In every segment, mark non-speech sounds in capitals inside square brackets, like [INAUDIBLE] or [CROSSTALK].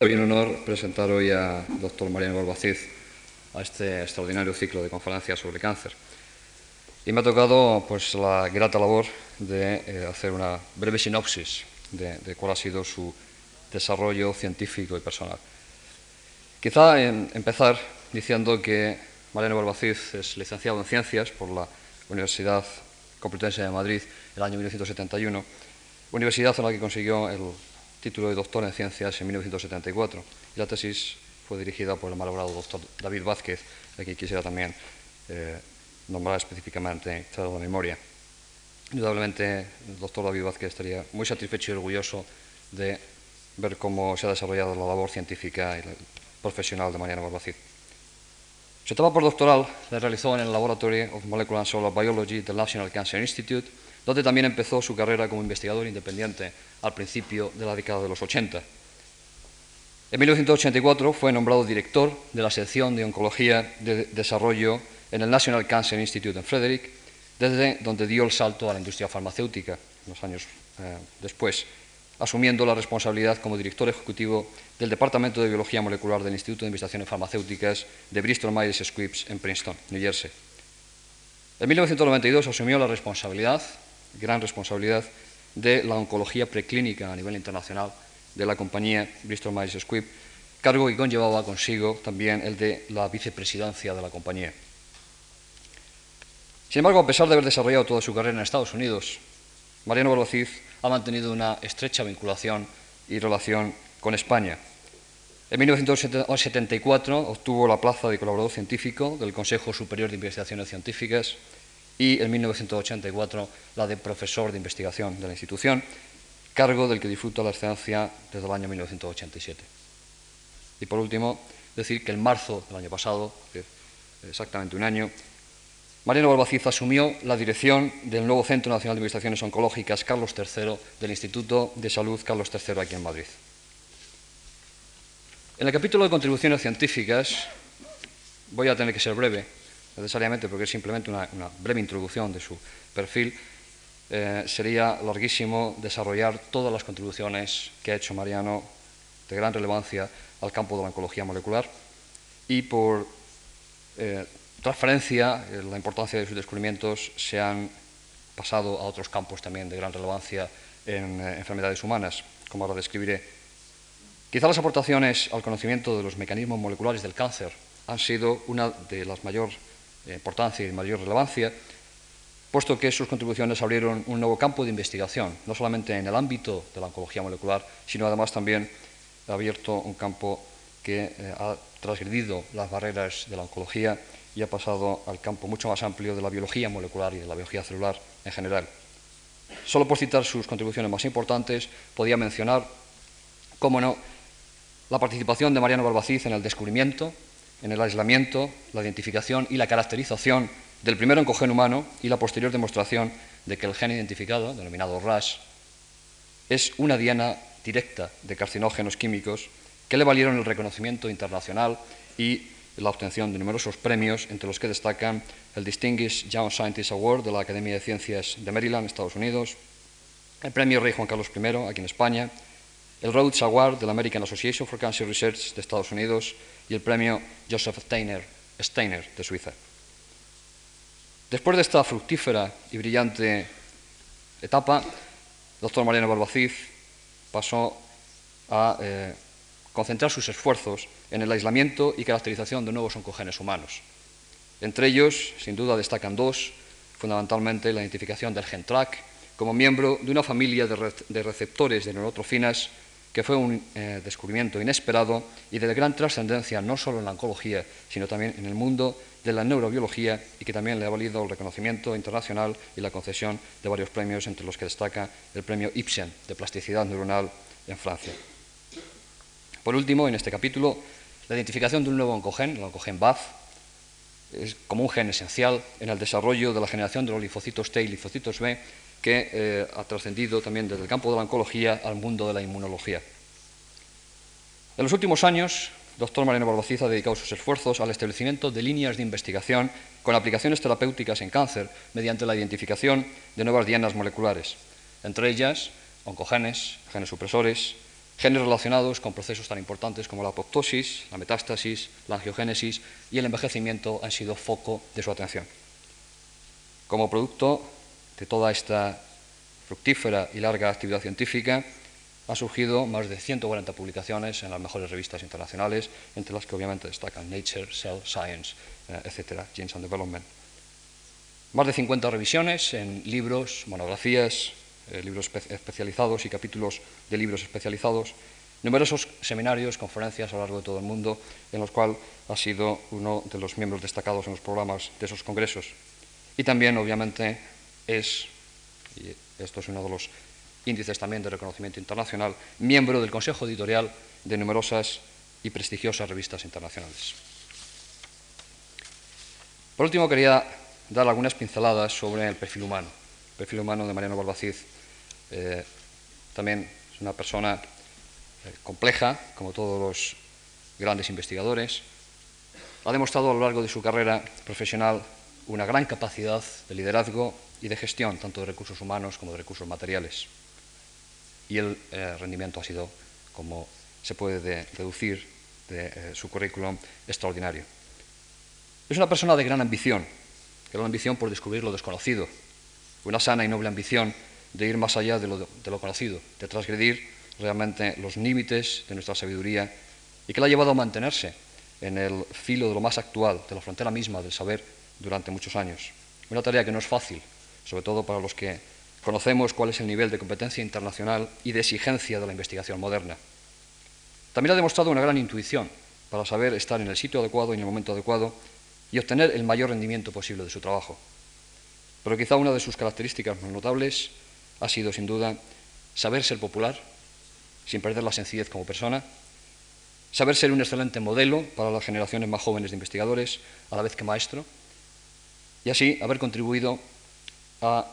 un honor presentar hoy al doctor Mariano Balbacid a este extraordinario ciclo de conferencias sobre cáncer. Y me ha tocado pues, la grata labor de eh, hacer una breve sinopsis de, cuál ha sido su desarrollo científico y personal. Quizá empezar diciendo que Mariano Balbacid es licenciado en Ciencias por la Universidad Complutense de Madrid el año 1971, universidad en la que consiguió el título de doctor en Ciencias en 1974. Y la tesis fue dirigida por el malogrado doctor David Vázquez, a quien quisiera también eh, nombrar específicamente, toda la memoria. Indudablemente, el doctor David Vázquez estaría muy satisfecho y orgulloso de ver cómo se ha desarrollado la labor científica y profesional de Mariano Barbacid. Su etapa postdoctoral la realizó en el Laboratory of Molecular and Solar Biology del National Cancer Institute, donde también empezó su carrera como investigador independiente al principio de la década de los 80. En 1984 fue nombrado director de la sección de Oncología de Desarrollo en el National Cancer Institute en Frederick, desde donde dio el salto a la industria farmacéutica unos años eh, después, asumiendo la responsabilidad como director ejecutivo del Departamento de Biología Molecular del Instituto de Investigaciones Farmacéuticas de Bristol Myers Squibb en Princeton, New Jersey. En 1992 asumió la responsabilidad gran responsabilidad de la oncología preclínica a nivel internacional de la compañía Bristol Myers Squibb, cargo que conllevaba consigo también el de la vicepresidencia de la compañía. Sin embargo, a pesar de haber desarrollado toda su carrera en Estados Unidos, Mariano Balbacid ha mantenido una estrecha vinculación y relación con España. En 1974 obtuvo la plaza de colaborador científico del Consejo Superior de Investigaciones Científicas y en 1984 la de profesor de investigación de la institución, cargo del que disfruta la excelencia desde el año 1987. Y por último, decir que en marzo del año pasado, exactamente un año, Mariano Balbacid asumió la dirección del nuevo Centro Nacional de Investigaciones Oncológicas Carlos III del Instituto de Salud Carlos III aquí en Madrid. En el capítulo de contribuciones científicas voy a tener que ser breve, necesariamente porque es simplemente una, breve introducción de su perfil, eh, sería larguísimo desarrollar todas las contribuciones que ha hecho Mariano de gran relevancia al campo de la oncología molecular y por eh, transferencia, eh, la importancia de sus descubrimientos se han pasado a otros campos también de gran relevancia en enfermedades humanas, como ahora describiré. Quizá las aportaciones al conocimiento de los mecanismos moleculares del cáncer han sido una de las mayores importancia y mayor relevancia, puesto que sus contribuciones abrieron un nuevo campo de investigación, no solamente en el ámbito de la oncología molecular, sino además también ha abierto un campo que eh, ha transgredido las barreras de la oncología y ha pasado al campo mucho más amplio de la biología molecular y de la biología celular en general. Solo por citar sus contribuciones más importantes, podía mencionar, cómo no, la participación de Mariano Barbacid en el descubrimiento en el aislamiento, la identificación y la caracterización del primer oncogen humano y la posterior demostración de que el gen identificado, denominado RAS, es una diana directa de carcinógenos químicos que le valieron el reconocimiento internacional y la obtención de numerosos premios, entre los que destacan el Distinguished Young Scientist Award de la Academia de Ciencias de Maryland, Estados Unidos, el Premio Rey Juan Carlos I, aquí en España, el Rhodes Award de la American Association for Cancer Research de Estados Unidos y el premio Joseph Steiner, Steiner de Suiza. Después de esta fructífera y brillante etapa, el doctor Mariano Barbacid pasó a eh, concentrar sus esfuerzos en el aislamiento y caracterización de nuevos oncogenes humanos. Entre ellos, sin duda, destacan dos, fundamentalmente la identificación del gen TRAC como miembro de una familia de, receptores de neurotrofinas que fue un eh, descubrimiento inesperado y de gran trascendencia no solo en la oncología, sino también en el mundo de la neurobiología y que también le ha valido el reconocimiento internacional y la concesión de varios premios, entre los que destaca el premio Ibsen de plasticidad neuronal en Francia. Por último, en este capítulo, la identificación de un nuevo oncogen, el oncogen BAF, es como un gen esencial en el desarrollo de la generación de los linfocitos T y linfocitos B que eh, ha trascendido también desde el campo de la oncología al mundo de la inmunología. En los últimos años, el doctor Mariano Barbacid ha dedicado sus esfuerzos al establecimiento de líneas de investigación con aplicaciones terapéuticas en cáncer mediante la identificación de nuevas dianas moleculares, entre ellas oncogenes, genes supresores, genes relacionados con procesos tan importantes como la apoptosis, la metástasis, la angiogénesis y el envejecimiento han sido foco de su atención. Como producto de toda esta fructífera y larga actividad científica, ha surgido más de 140 publicaciones en las mejores revistas internacionales, entre las que obviamente destacan Nature, Cell Science, eh, etc., Genes and Development. Más de 50 revisiones en libros, monografías, eh, libros especializados y capítulos de libros especializados, numerosos seminarios, conferencias a lo largo de todo el mundo, en los cuales ha sido uno de los miembros destacados en los programas de esos congresos. Y también, obviamente, es, y esto es uno de los índices también de reconocimiento internacional, miembro del Consejo Editorial de numerosas y prestigiosas revistas internacionales. Por último, quería dar algunas pinceladas sobre el perfil humano, el perfil humano de Mariano Barbacid. Eh, también es una persona eh, compleja, como todos los grandes investigadores. Ha demostrado a lo largo de su carrera profesional una gran capacidad de liderazgo y de gestión, tanto de recursos humanos como de recursos materiales y el eh, rendimiento ha sido, como se puede deducir de eh, su currículum, extraordinario. Es una persona de gran ambición, gran ambición por descubrir lo desconocido, una sana y noble ambición de ir más allá de lo, de lo conocido, de transgredir realmente los límites de nuestra sabiduría y que la ha llevado a mantenerse en el filo de lo más actual, de la frontera misma del saber durante muchos años. Una tarea que no es fácil, sobre todo para los que Conocemos cuál es el nivel de competencia internacional y de exigencia de la investigación moderna. También ha demostrado una gran intuición para saber estar en el sitio adecuado y en el momento adecuado y obtener el mayor rendimiento posible de su trabajo. Pero quizá una de sus características más notables ha sido, sin duda, saber ser popular, sin perder la sencillez como persona, saber ser un excelente modelo para las generaciones más jóvenes de investigadores, a la vez que maestro, y así haber contribuido a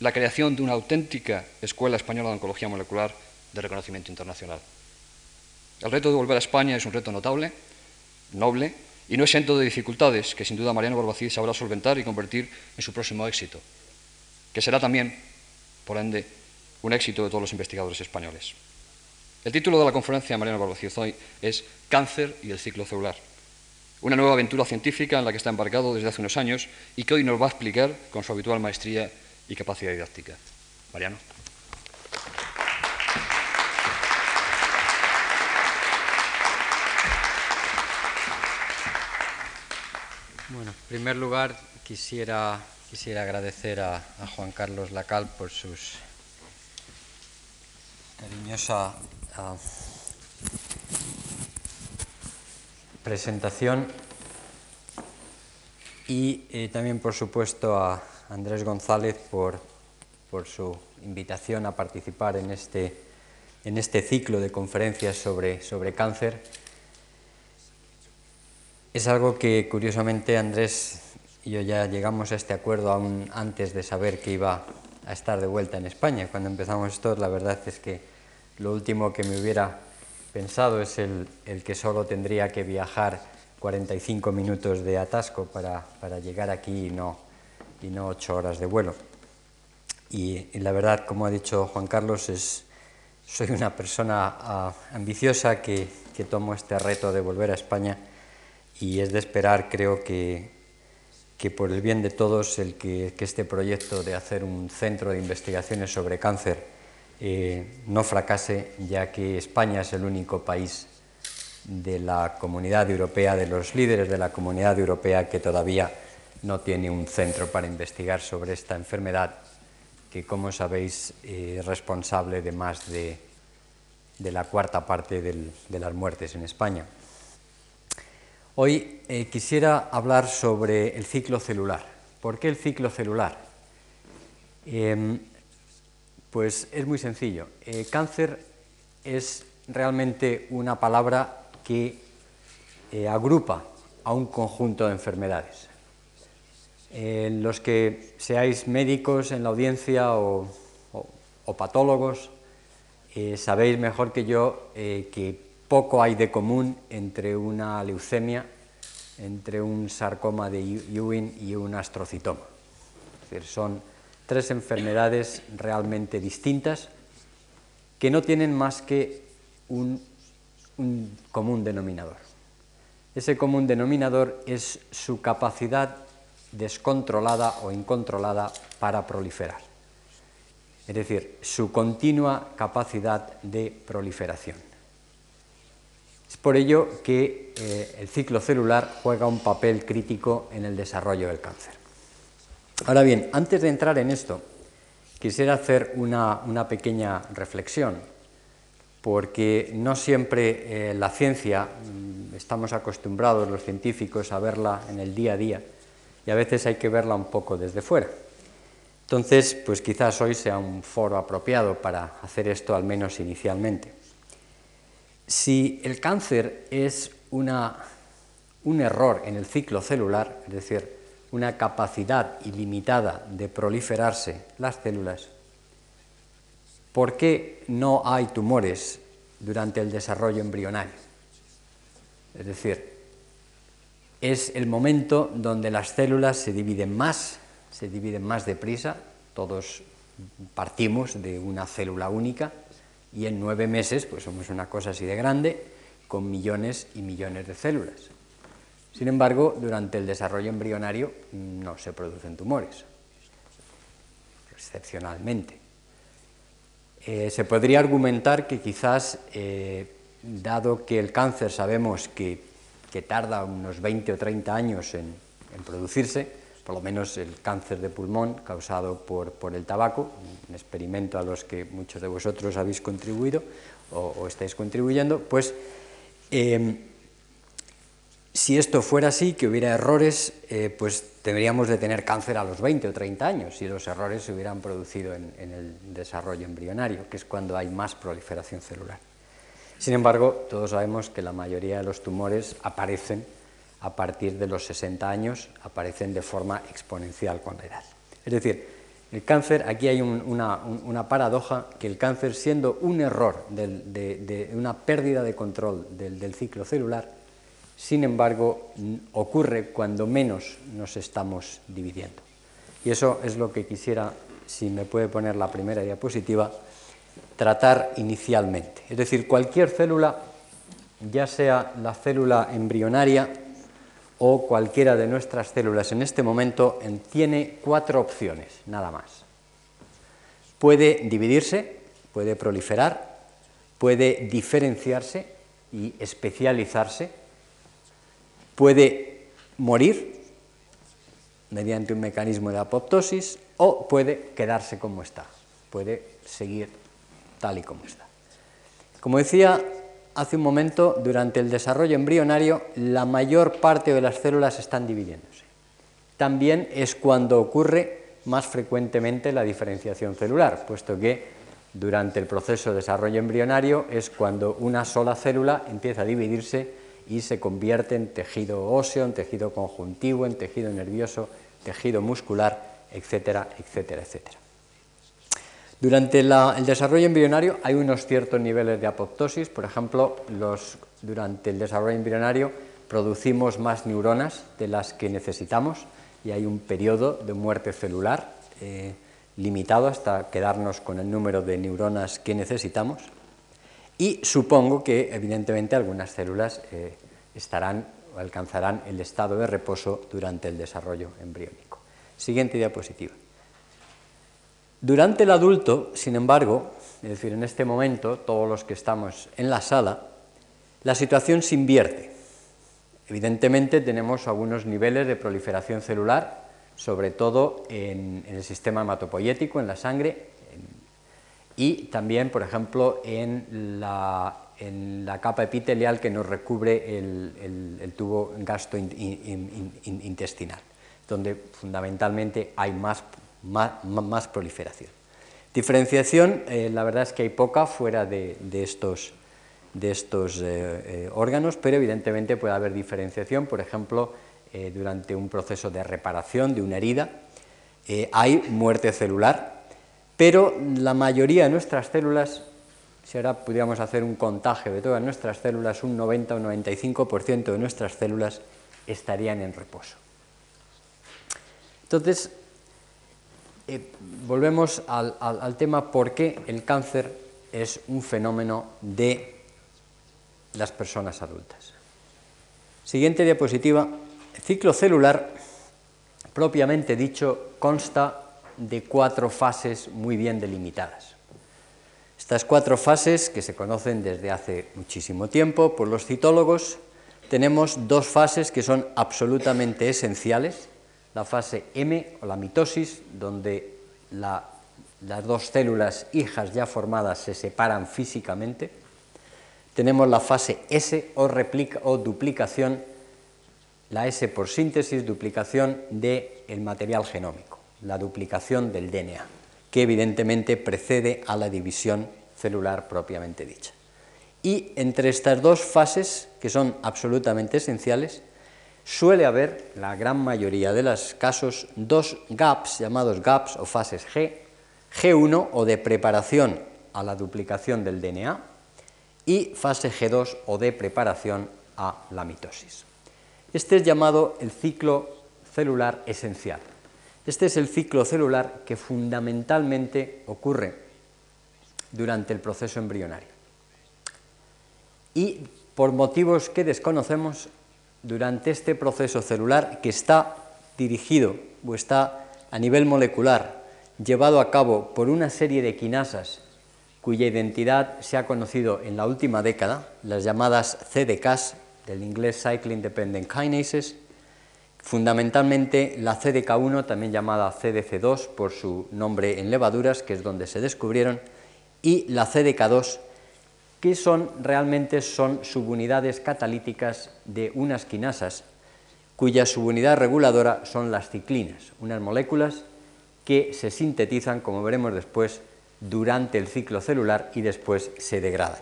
la creación de una auténtica Escuela Española de Oncología Molecular de reconocimiento internacional. El reto de volver a España es un reto notable, noble, y no exento de dificultades que sin duda Mariano Barbacid sabrá solventar y convertir en su próximo éxito, que será también, por ende, un éxito de todos los investigadores españoles. El título de la conferencia de Mariano Barbacid hoy es Cáncer y el ciclo celular, una nueva aventura científica en la que está embarcado desde hace unos años y que hoy nos va a explicar con su habitual maestría y capacidad didáctica. Mariano. Bueno, en primer lugar quisiera, quisiera agradecer a, Juan Carlos Lacal por sus cariñosa presentación y eh, también, por supuesto, a, Andrés González por, su invitación a participar en este, en este ciclo de conferencias sobre, sobre cáncer. Es algo que curiosamente Andrés y yo ya llegamos a este acuerdo aún antes de saber que iba a estar de vuelta en España. Cuando empezamos esto, la verdad es que lo último que me hubiera pensado es el, el que solo tendría que viajar 45 minutos de atasco para, para llegar aquí y no, y no ocho horas de vuelo. Y, la verdad, como ha dicho Juan Carlos, es, soy una persona ah, ambiciosa que, que, tomo este reto de volver a España y es de esperar, creo que, que por el bien de todos, el que, que, este proyecto de hacer un centro de investigaciones sobre cáncer eh, no fracase, ya que España es el único país de la comunidad europea, de los líderes de la comunidad europea que todavía no tiene un centro para investigar sobre esta enfermedad que, como sabéis, es responsable de más de, la cuarta parte de las muertes en España. Hoy eh, quisiera hablar sobre el ciclo celular. ¿Por qué el ciclo celular? Em, pues es muy sencillo. Eh, cáncer es realmente una palabra que eh, agrupa a un conjunto de enfermedades los que seáis médicos en la audiencia o, patólogos, eh, sabéis mejor que yo eh, que poco hay de común entre una leucemia, entre un sarcoma de Ewing y un astrocitoma. Es decir, son tres enfermedades realmente distintas que no tienen más que un, común denominador. Ese común denominador es su capacidad descontrolada o incontrolada para proliferar. Es decir, su continua capacidad de proliferación. Es por ello que eh, el ciclo celular juega un papel crítico en el desarrollo del cáncer. Ahora bien, antes de entrar en esto, quisiera hacer una, pequeña reflexión, porque no siempre eh, la ciencia, mm, estamos acostumbrados los científicos a verla en el día a día, y a veces hay que verla un poco desde fuera. Entonces, pues quizás hoy sea un foro apropiado para hacer esto, al menos inicialmente. Si el cáncer es un error en el ciclo celular, es decir, una capacidad ilimitada de proliferarse las células, ¿por qué no hay tumores durante el desarrollo embrionario? Es decir, es el momento donde las células se dividen más, se dividen más deprisa, todos partimos de una célula única, y en nueve meses pues somos una cosa así de grande con millones y millones de células. Sin embargo, durante el desarrollo embrionario no se producen tumores, excepcionalmente. Eh, se podría argumentar que quizás, eh, dado que el cáncer sabemos que, tarda unos 20 o 30 años en producirse, por lo menos el cáncer de pulmón causado por, el tabaco, un experimento a los que muchos de vosotros habéis contribuido o, estáis contribuyendo, pues em, si esto fuera así, que hubiera errores, eh, pues deberíamos de tener cáncer a los 20 o 30 años, si los errores se hubieran producido en el desarrollo embrionario, que es cuando hay más proliferación celular. Sin embargo, todos sabemos que la mayoría de los tumores aparecen a partir de los 60 años aparecen de forma exponencial con la edad. Es decir, el cáncer, aquí hay una, paradoja, que el cáncer siendo un error, de, una pérdida de control del, ciclo celular, sin embargo, ocurre cuando menos nos estamos dividiendo. Y eso es lo que quisiera, si me puede poner la primera diapositiva, tratar inicialmente. Es decir, cualquier célula, ya sea la célula embrionaria, o cualquiera de nuestras células en este momento tiene cuatro opciones, nada más. Puede dividirse, puede proliferar, puede diferenciarse y especializarse, puede morir mediante un mecanismo de apoptosis o puede quedarse como está, puede seguir tal y como está. Como decía, hace un momento, durante el desarrollo embrionario, la mayor parte de las células están dividiéndose. También es cuando ocurre más frecuentemente la diferenciación celular, puesto que durante el proceso de desarrollo embrionario es cuando una sola célula empieza a dividirse y se convierte en tejido óseo, en tejido conjuntivo, en tejido nervioso, tejido muscular, etcétera, etcétera, etcétera. Durante el desarrollo embrionario hay unos ciertos niveles de apoptosis, por ejemplo, durante el desarrollo embrionario producimos más neuronas de las que necesitamos y hay un periodo de muerte celular eh, limitado hasta quedarnos con el número de neuronas que necesitamos y supongo que evidentemente algunas células eh, estarán o alcanzarán el estado de reposo durante el desarrollo embriónico. Siguiente diapositiva. Durante el adulto, sin embargo, es decir, en este momento, todos los que estamos en la sala, la situación se invierte. Evidentemente tenemos algunos niveles de proliferación celular, sobre todo en, el sistema hematopoyético, en la sangre, y también, por ejemplo, en la, capa epitelial que nos recubre el, tubo gastrointestinal, donde fundamentalmente hay más más, proliferación. Diferenciación, eh, la verdad es que hay poca fuera de, estos, de estos eh, eh, órganos, pero evidentemente puede haber diferenciación, por ejemplo, durante un proceso de reparación de una herida, hay muerte celular, pero la mayoría de nuestras células, si ahora pudiéramos hacer un contagio de todas nuestras células, un 90 o 95% de nuestras células estarían en reposo. Entonces, eh, volvemos al, tema por qué el cáncer es un fenómeno de las personas adultas. Siguiente diapositiva. El ciclo celular, propiamente dicho, consta de cuatro fases muy bien delimitadas. Estas cuatro fases, que se conocen desde hace muchísimo tiempo por los citólogos, tenemos dos fases que son absolutamente esenciales. La fase M o la mitosis, donde las dos células hijas ya formadas se separan físicamente. Tenemos la fase S o, duplicación, la S por síntesis, duplicación del material genómico, la duplicación del DNA, que evidentemente precede a la división celular propiamente dicha. Y entre estas dos fases, que son absolutamente esenciales, suele haber, la gran mayoría de los casos, dos gaps llamados gaps o fases G, G1 o de preparación a la duplicación del DNA y fase G2 o de preparación a la mitosis. Este es llamado el ciclo celular esencial. Este es el ciclo celular que fundamentalmente ocurre durante el proceso embrionario. Y por motivos que desconocemos, durante este proceso celular que está dirigido o está a nivel molecular llevado a cabo por una serie de quinasas cuya identidad se ha conocido en la última década, las llamadas CDKs, del inglés Cycling Dependent Kinases, fundamentalmente la CDK1, también llamada CDC2 por su nombre en levaduras, que es donde se descubrieron, y la CDK2, que son realmente son subunidades catalíticas de unas quinasas cuya subunidad reguladora son las ciclinas, unas moléculas que se sintetizan, como veremos después, durante el ciclo celular y después se degradan.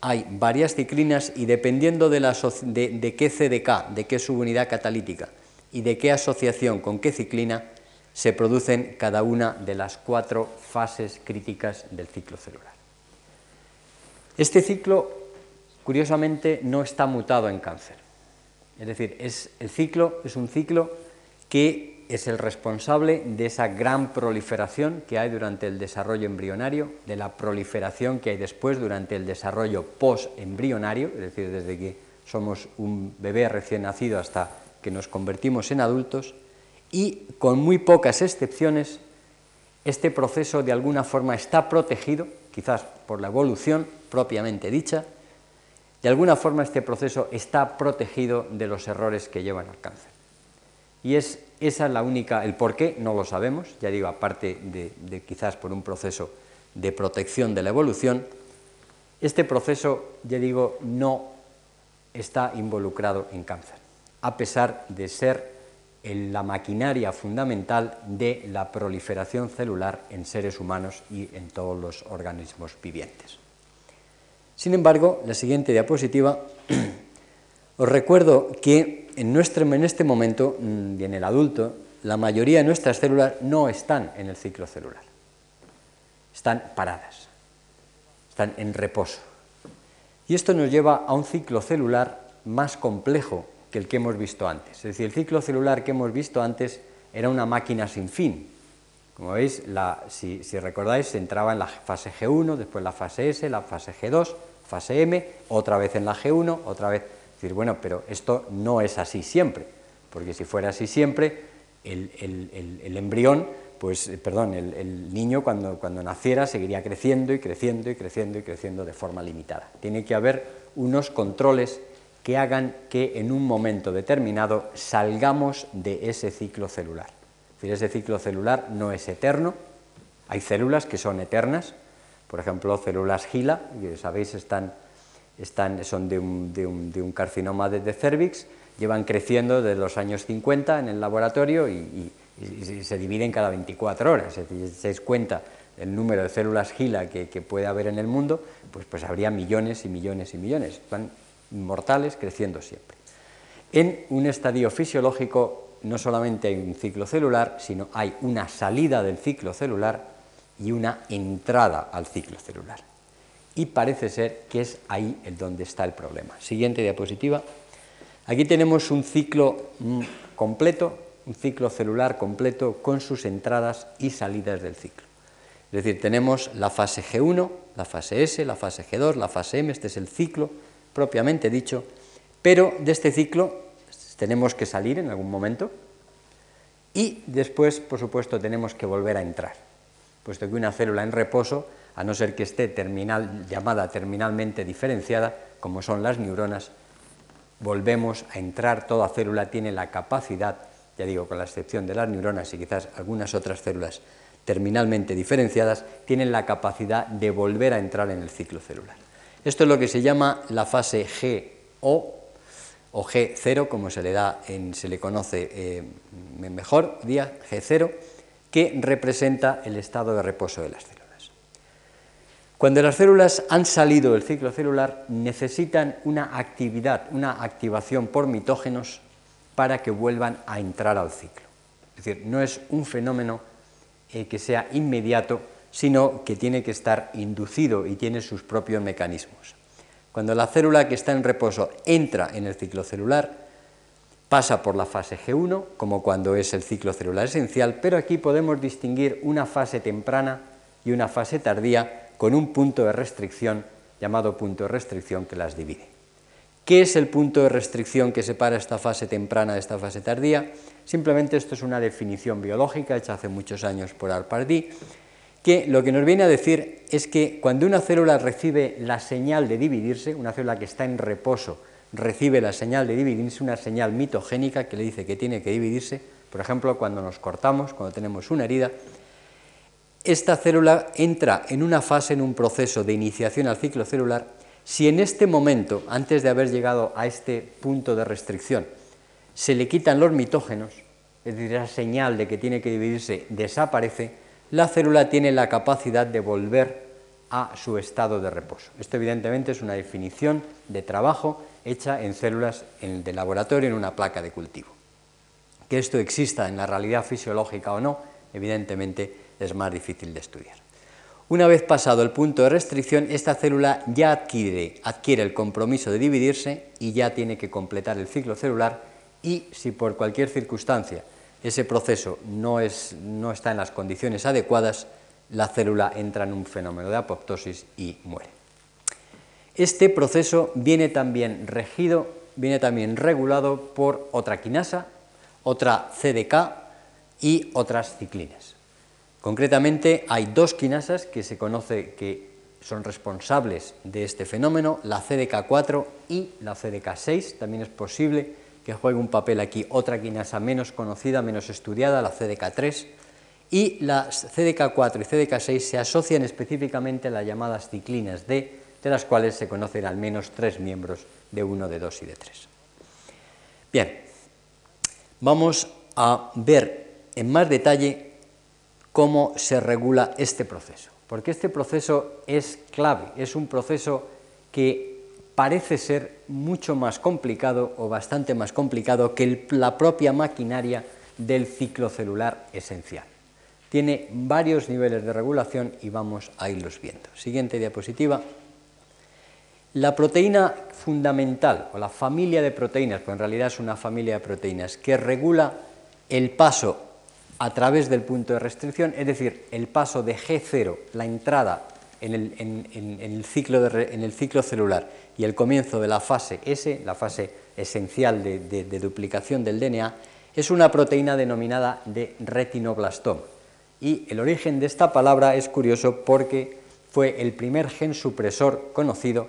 Hay varias ciclinas y dependiendo de, de qué CDK, de qué subunidad catalítica y de qué asociación con qué ciclina, se producen cada una de las cuatro fases críticas del ciclo celular. Este ciclo, curiosamente, no está mutado en cáncer. Es decir, es, el ciclo es un ciclo que es el responsable de esa gran proliferación que hay durante el desarrollo embrionario, de la proliferación que hay después durante el desarrollo post-embrionario, es decir, desde que somos un bebé recién nacido hasta que nos convertimos en adultos, y con muy pocas excepciones, este proceso de alguna forma está protegido, quizás por la evolución, propiamente dicha, de alguna forma este proceso está protegido de los errores que llevan al cáncer. Y es esa la única, el por qué no lo sabemos, ya digo, aparte de, de quizás por un proceso de protección de la evolución, este proceso, ya digo, no está involucrado en cáncer, a pesar de ser la maquinaria fundamental de la proliferación celular en seres humanos y en todos los organismos vivientes. Sin embargo, la siguiente diapositiva, [CLEARS THROAT] os recuerdo que en, nuestro, en este momento mm, y en el adulto, la mayoría de nuestras células no están en el ciclo celular, están paradas, están en reposo. Y esto nos lleva a un ciclo celular más complejo que el que hemos visto antes. Es decir, el ciclo celular que hemos visto antes era una máquina sin fin, como veis, si, recordáis, entraba en la fase G1, después la fase S, la fase G2, fase M, otra vez en la G1, otra vez. Es decir, bueno, pero esto no es así siempre, porque si fuera así siempre, el, embrión, pues, eh, perdón, el, niño cuando, cuando naciera seguiría creciendo y creciendo y creciendo y creciendo de forma limitada. Tiene que haber unos controles que hagan que en un momento determinado salgamos de ese ciclo celular decir, ese ciclo celular no es eterno, hay células que son eternas, por ejemplo, células GILA, que sabéis están, están, son de un, de, un, de un, carcinoma de, cervix, llevan creciendo desde los años 50 en el laboratorio y, se dividen cada 24 horas. Es se cuenta el número de células GILA que, que, puede haber en el mundo, pues, pues habría millones y millones y millones. Inmortales creciendo siempre. En un estadio fisiológico no solamente hay un ciclo celular, sino hay una salida del ciclo celular y una entrada al ciclo celular. Y parece ser que es ahí el donde está el problema. Siguiente diapositiva. Aquí tenemos un ciclo mm, completo, un ciclo celular completo con sus entradas y salidas del ciclo. Es decir, tenemos la fase G1, la fase S, la fase G2, la fase M, este es el ciclo propiamente dicho, pero de este ciclo tenemos que salir en algún momento y después, por supuesto, tenemos que volver a entrar, puesto que una célula en reposo, a no ser que esté llamada terminalmente diferenciada, como son las neuronas, volvemos a entrar, toda célula tiene la capacidad, ya digo, con la excepción de las neuronas y quizás algunas otras células terminalmente diferenciadas, tienen la capacidad de volver a entrar en el ciclo celular. Esto es lo que se llama la fase GO o G0, como se le, da se le conoce eh, mejor, día G0, que representa el estado de reposo de las células. Cuando las células han salido del ciclo celular, necesitan una actividad, una activación por mitógenos para que vuelvan a entrar al ciclo. Es decir, no es un fenómeno eh, que sea inmediato, sino que tiene que estar inducido y tiene sus propios mecanismos. Cuando la célula que está en reposo entra en el ciclo celular, pasa por la fase G1, como cuando es el ciclo celular esencial, pero aquí podemos distinguir una fase temprana y una fase tardía con un punto de restricción llamado punto de restricción que las divide. ¿Qué es el punto de restricción que separa esta fase temprana de esta fase tardía? Simplemente esto es una definición biológica hecha hace muchos años por Alpardí, que lo que nos viene a decir es que cuando una célula recibe la señal de dividirse, una célula que está en reposo recibe la señal de dividirse, una señal mitogénica que le dice que tiene que dividirse, por ejemplo, cuando nos cortamos, cuando tenemos una herida, esta célula entra en una fase, en un proceso de iniciación al ciclo celular, si en este momento, antes de haber llegado a este punto de restricción, se le quitan los mitógenos, es decir, esa señal de que tiene que dividirse desaparece, la célula tiene la capacidad de volver a su estado de reposo. Esto evidentemente es una definición de trabajo hecha en células de laboratorio en una placa de cultivo. Que esto exista en la realidad fisiológica o no, evidentemente es más difícil de estudiar. Una vez pasado el punto de restricción, esta célula ya adquiere, adquiere el compromiso de dividirse y ya tiene que completar el ciclo celular y si por cualquier circunstancia ese proceso no, está en las condiciones adecuadas, la célula entra en un fenómeno de apoptosis y muere. Este proceso viene también regido, viene también regulado por otra quinasa, otra CDK y otras ciclinas. Concretamente hay dos quinasas que se conoce que son responsables de este fenómeno, la CDK4 y la CDK6. También es posible que juegue un papel aquí otra quinasa menos conocida, menos estudiada, la CDK3, y las CDK4 y CDK6 se asocian específicamente a las llamadas ciclinas D, de las cuales se conocen al menos tres miembros de 1, de 2 y de 3. Bien, vamos a ver en más detalle cómo se regula este proceso, porque este proceso es clave, es un proceso que parece ser mucho más complicado o bastante más complicado que la propia maquinaria del ciclo celular esencial. Tiene varios niveles de regulación y vamos a irlos viendo. Siguiente diapositiva. La proteína fundamental o la familia de proteínas, pues en realidad es una familia de proteínas que regula el paso a través del punto de restricción, es decir, el paso de G0, la entrada en el, ciclo, celular y el comienzo de la fase S, la fase esencial de, duplicación del DNA, es una proteína denominada de retinoblastoma. Y el origen de esta palabra es curioso porque fue el primer gen supresor conocido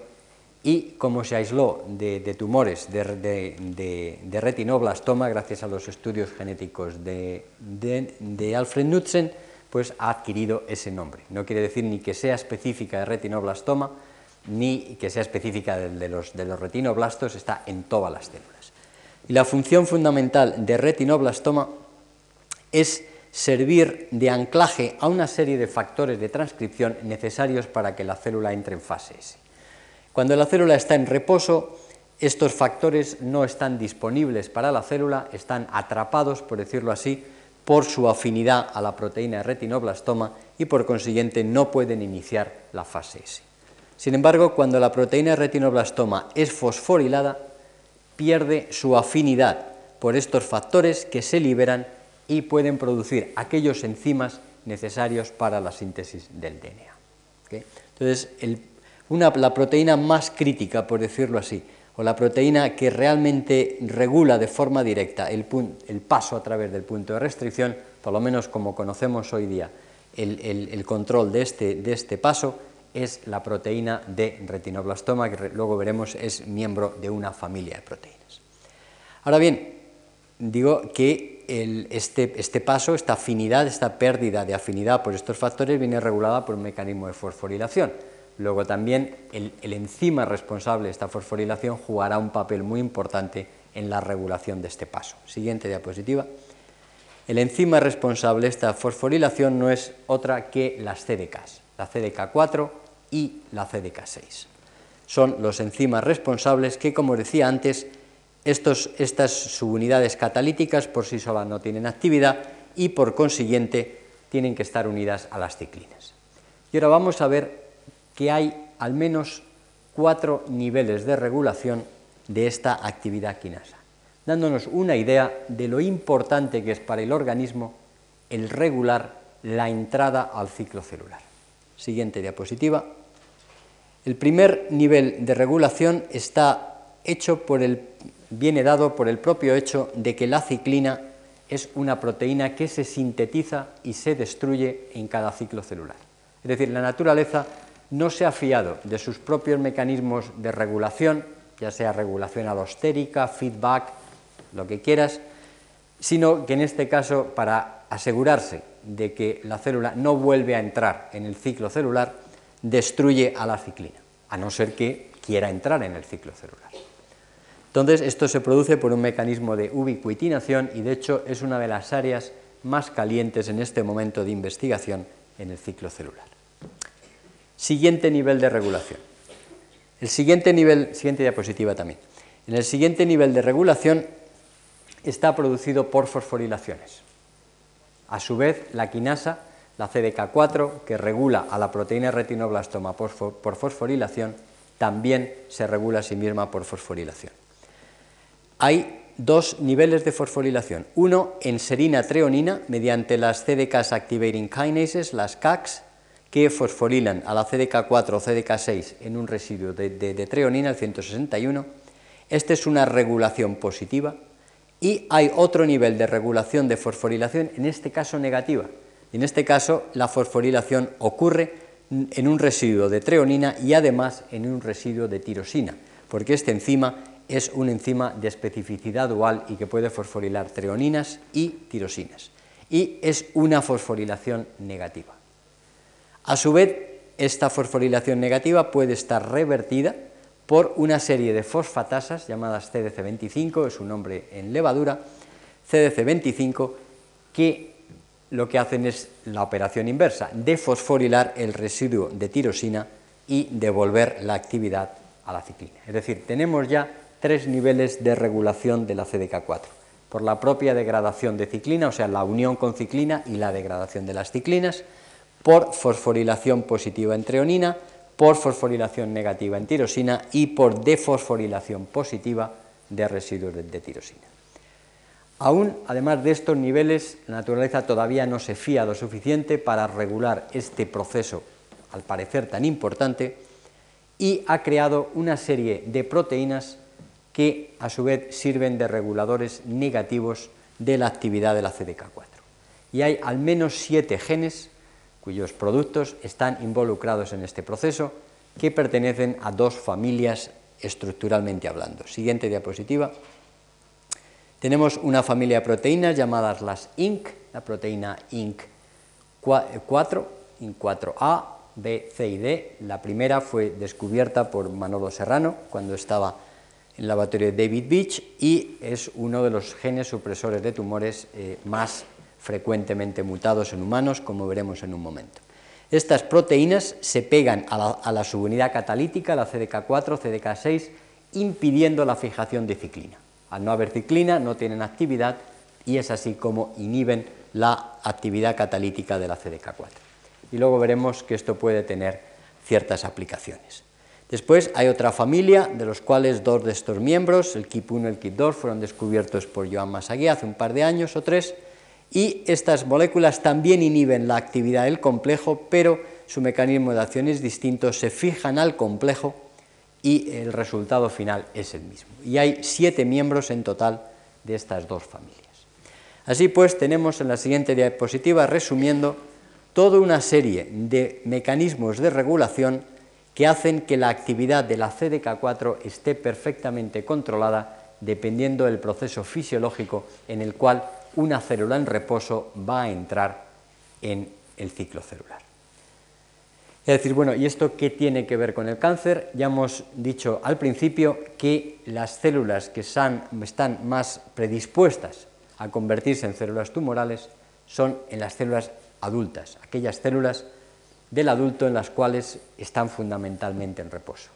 y como se aisló de, tumores de, retinoblastoma gracias a los estudios genéticos de, Alfred Knudsen, pues ha adquirido ese nombre. No quiere decir ni que sea específica de retinoblastoma, ni que sea específica de, los, los retinoblastos, está en todas las células. Y la función fundamental de retinoblastoma es servir de anclaje a una serie de factores de transcripción necesarios para que la célula entre en fase S. Cuando la célula está en reposo, estos factores no están disponibles para la célula, están atrapados, por decirlo así, por su afinidad a la proteína retinoblastoma y por consiguiente no pueden iniciar la fase S. Sin embargo, cuando la proteína retinoblastoma es fosforilada, pierde su afinidad por estos factores que se liberan y pueden producir aquellos enzimas necesarios para la síntesis del DNA. Entonces, una, la proteína más crítica, por decirlo así, o la proteína que realmente regula de forma directa el, paso a través del punto de restricción, por lo menos como conocemos hoy día el, control de este, de este paso, es la proteína de retinoblastoma, que luego veremos es miembro de una familia de proteínas. Ahora bien, digo que este, este, paso, esta afinidad, esta pérdida de afinidad por estos factores viene regulada por un mecanismo de fosforilación. Luego también el, enzima responsable de esta fosforilación jugará un papel muy importante en la regulación de este paso. Siguiente diapositiva. El enzima responsable de esta fosforilación no es otra que las CDKs, la CDK4 y la CDK6. Son los enzimas responsables que, como decía antes, estas subunidades catalíticas por sí solas no tienen actividad y por consiguiente tienen que estar unidas a las ciclinas. Y ahora vamos a ver que hay al menos cuatro niveles de regulación de esta actividad quinasa, dándonos una idea de lo importante que es para el organismo el regular la entrada al ciclo celular. Siguiente diapositiva. El primer nivel de regulación está hecho por el viene dado por el propio hecho de que la ciclina es una proteína que se sintetiza y se destruye en cada ciclo celular. Es decir, la naturaleza no se ha fiado de sus propios mecanismos de regulación, ya sea regulación alostérica, feedback, lo que quieras, sino que en este caso, para asegurarse de que la célula no vuelve a entrar en el ciclo celular, destruye a la ciclina, a no ser que quiera entrar en el ciclo celular. Entonces, esto se produce por un mecanismo de ubiquitinación y, de hecho, es una de las áreas más calientes en este momento de investigación en el ciclo celular. Siguiente nivel de regulación. El siguiente nivel, siguiente diapositiva también. En el siguiente nivel de regulación está producido por fosforilaciones. A su vez, la quinasa, la CDK4, que regula a la proteína retinoblastoma por fosforilación, también se regula a sí misma por fosforilación hay dos niveles de fosforilación. Uno en serina treonina mediante las CDK Activating Kinases, las CACs, que fosforilan a la CDK4 o CDK6 en un residuo de, treonina, el 161. Esta es una regulación positiva. Y hay otro nivel de regulación de fosforilación, en este caso negativa. En este caso, la fosforilación ocurre en un residuo de treonina y además en un residuo de tirosina, porque este enzima es un enzima de especificidad dual y que puede fosforilar treoninas y tirosinas. Y es una fosforilación negativa. A su vez, esta fosforilación negativa puede estar revertida por una serie de fosfatasas llamadas CDC25, es un nombre en levadura, CDC25, que lo que hacen es la operación inversa, de fosforilar el residuo de tirosina y devolver la actividad a la ciclina. Es decir, tenemos ya tres niveles de regulación de la CDK4, por la propia degradación de ciclina, o sea, la unión con ciclina y la degradación de las ciclinas, por fosforilación positiva en treonina, por fosforilación negativa en tirosina y por defosforilación positiva de residuos de, tirosina. Aún, además de estos niveles, la naturaleza todavía no se fía lo suficiente para regular este proceso, al parecer tan importante, y ha creado una serie de proteínas que a su vez sirven de reguladores negativos de la actividad de la CDK4. Y hay al menos siete genes cuyos productos están involucrados en este proceso que pertenecen a dos familias estructuralmente hablando. Siguiente diapositiva. Tenemos una familia de proteínas llamadas las INC, la proteína INC 4, INC 4A, B, C y D. La primera fue descubierta por Manolo Serrano cuando estaba en el laboratorio de David Beach y es uno de los genes supresores de tumores eh, más frecuentemente mutados en humanos, como veremos en un momento. Estas proteínas se pegan a la, subunidad catalítica, la CDK4, CDK6, impidiendo la fijación de ciclina. Al no haber ciclina, no tienen actividad y es así como inhiben la actividad catalítica de la CDK4. Y luego veremos que esto puede tener ciertas aplicaciones. Después hay otra familia, de los cuales dos de estos miembros, el KIP1 y el KIP2, fueron descubiertos por Joan Massagué hace un par de años o tres, y estas moléculas también inhiben la actividad del complejo, pero su mecanismo de acción es distinto, se fijan al complejo y el resultado final es el mismo. Y hay siete miembros en total de estas dos familias. Así pues, tenemos en la siguiente diapositiva, resumiendo, toda una serie de mecanismos de regulación que hacen que la actividad de la CDK4 esté perfectamente controlada dependiendo del proceso fisiológico en el cual una célula en reposo va a entrar en el ciclo celular. Es decir, bueno, ¿y esto qué tiene que ver con el cáncer? Ya hemos dicho al principio que las células que están más predispuestas a convertirse en células tumorales son en las células adultas, aquellas células del adulto en las cuales están fundamentalmente en reposo.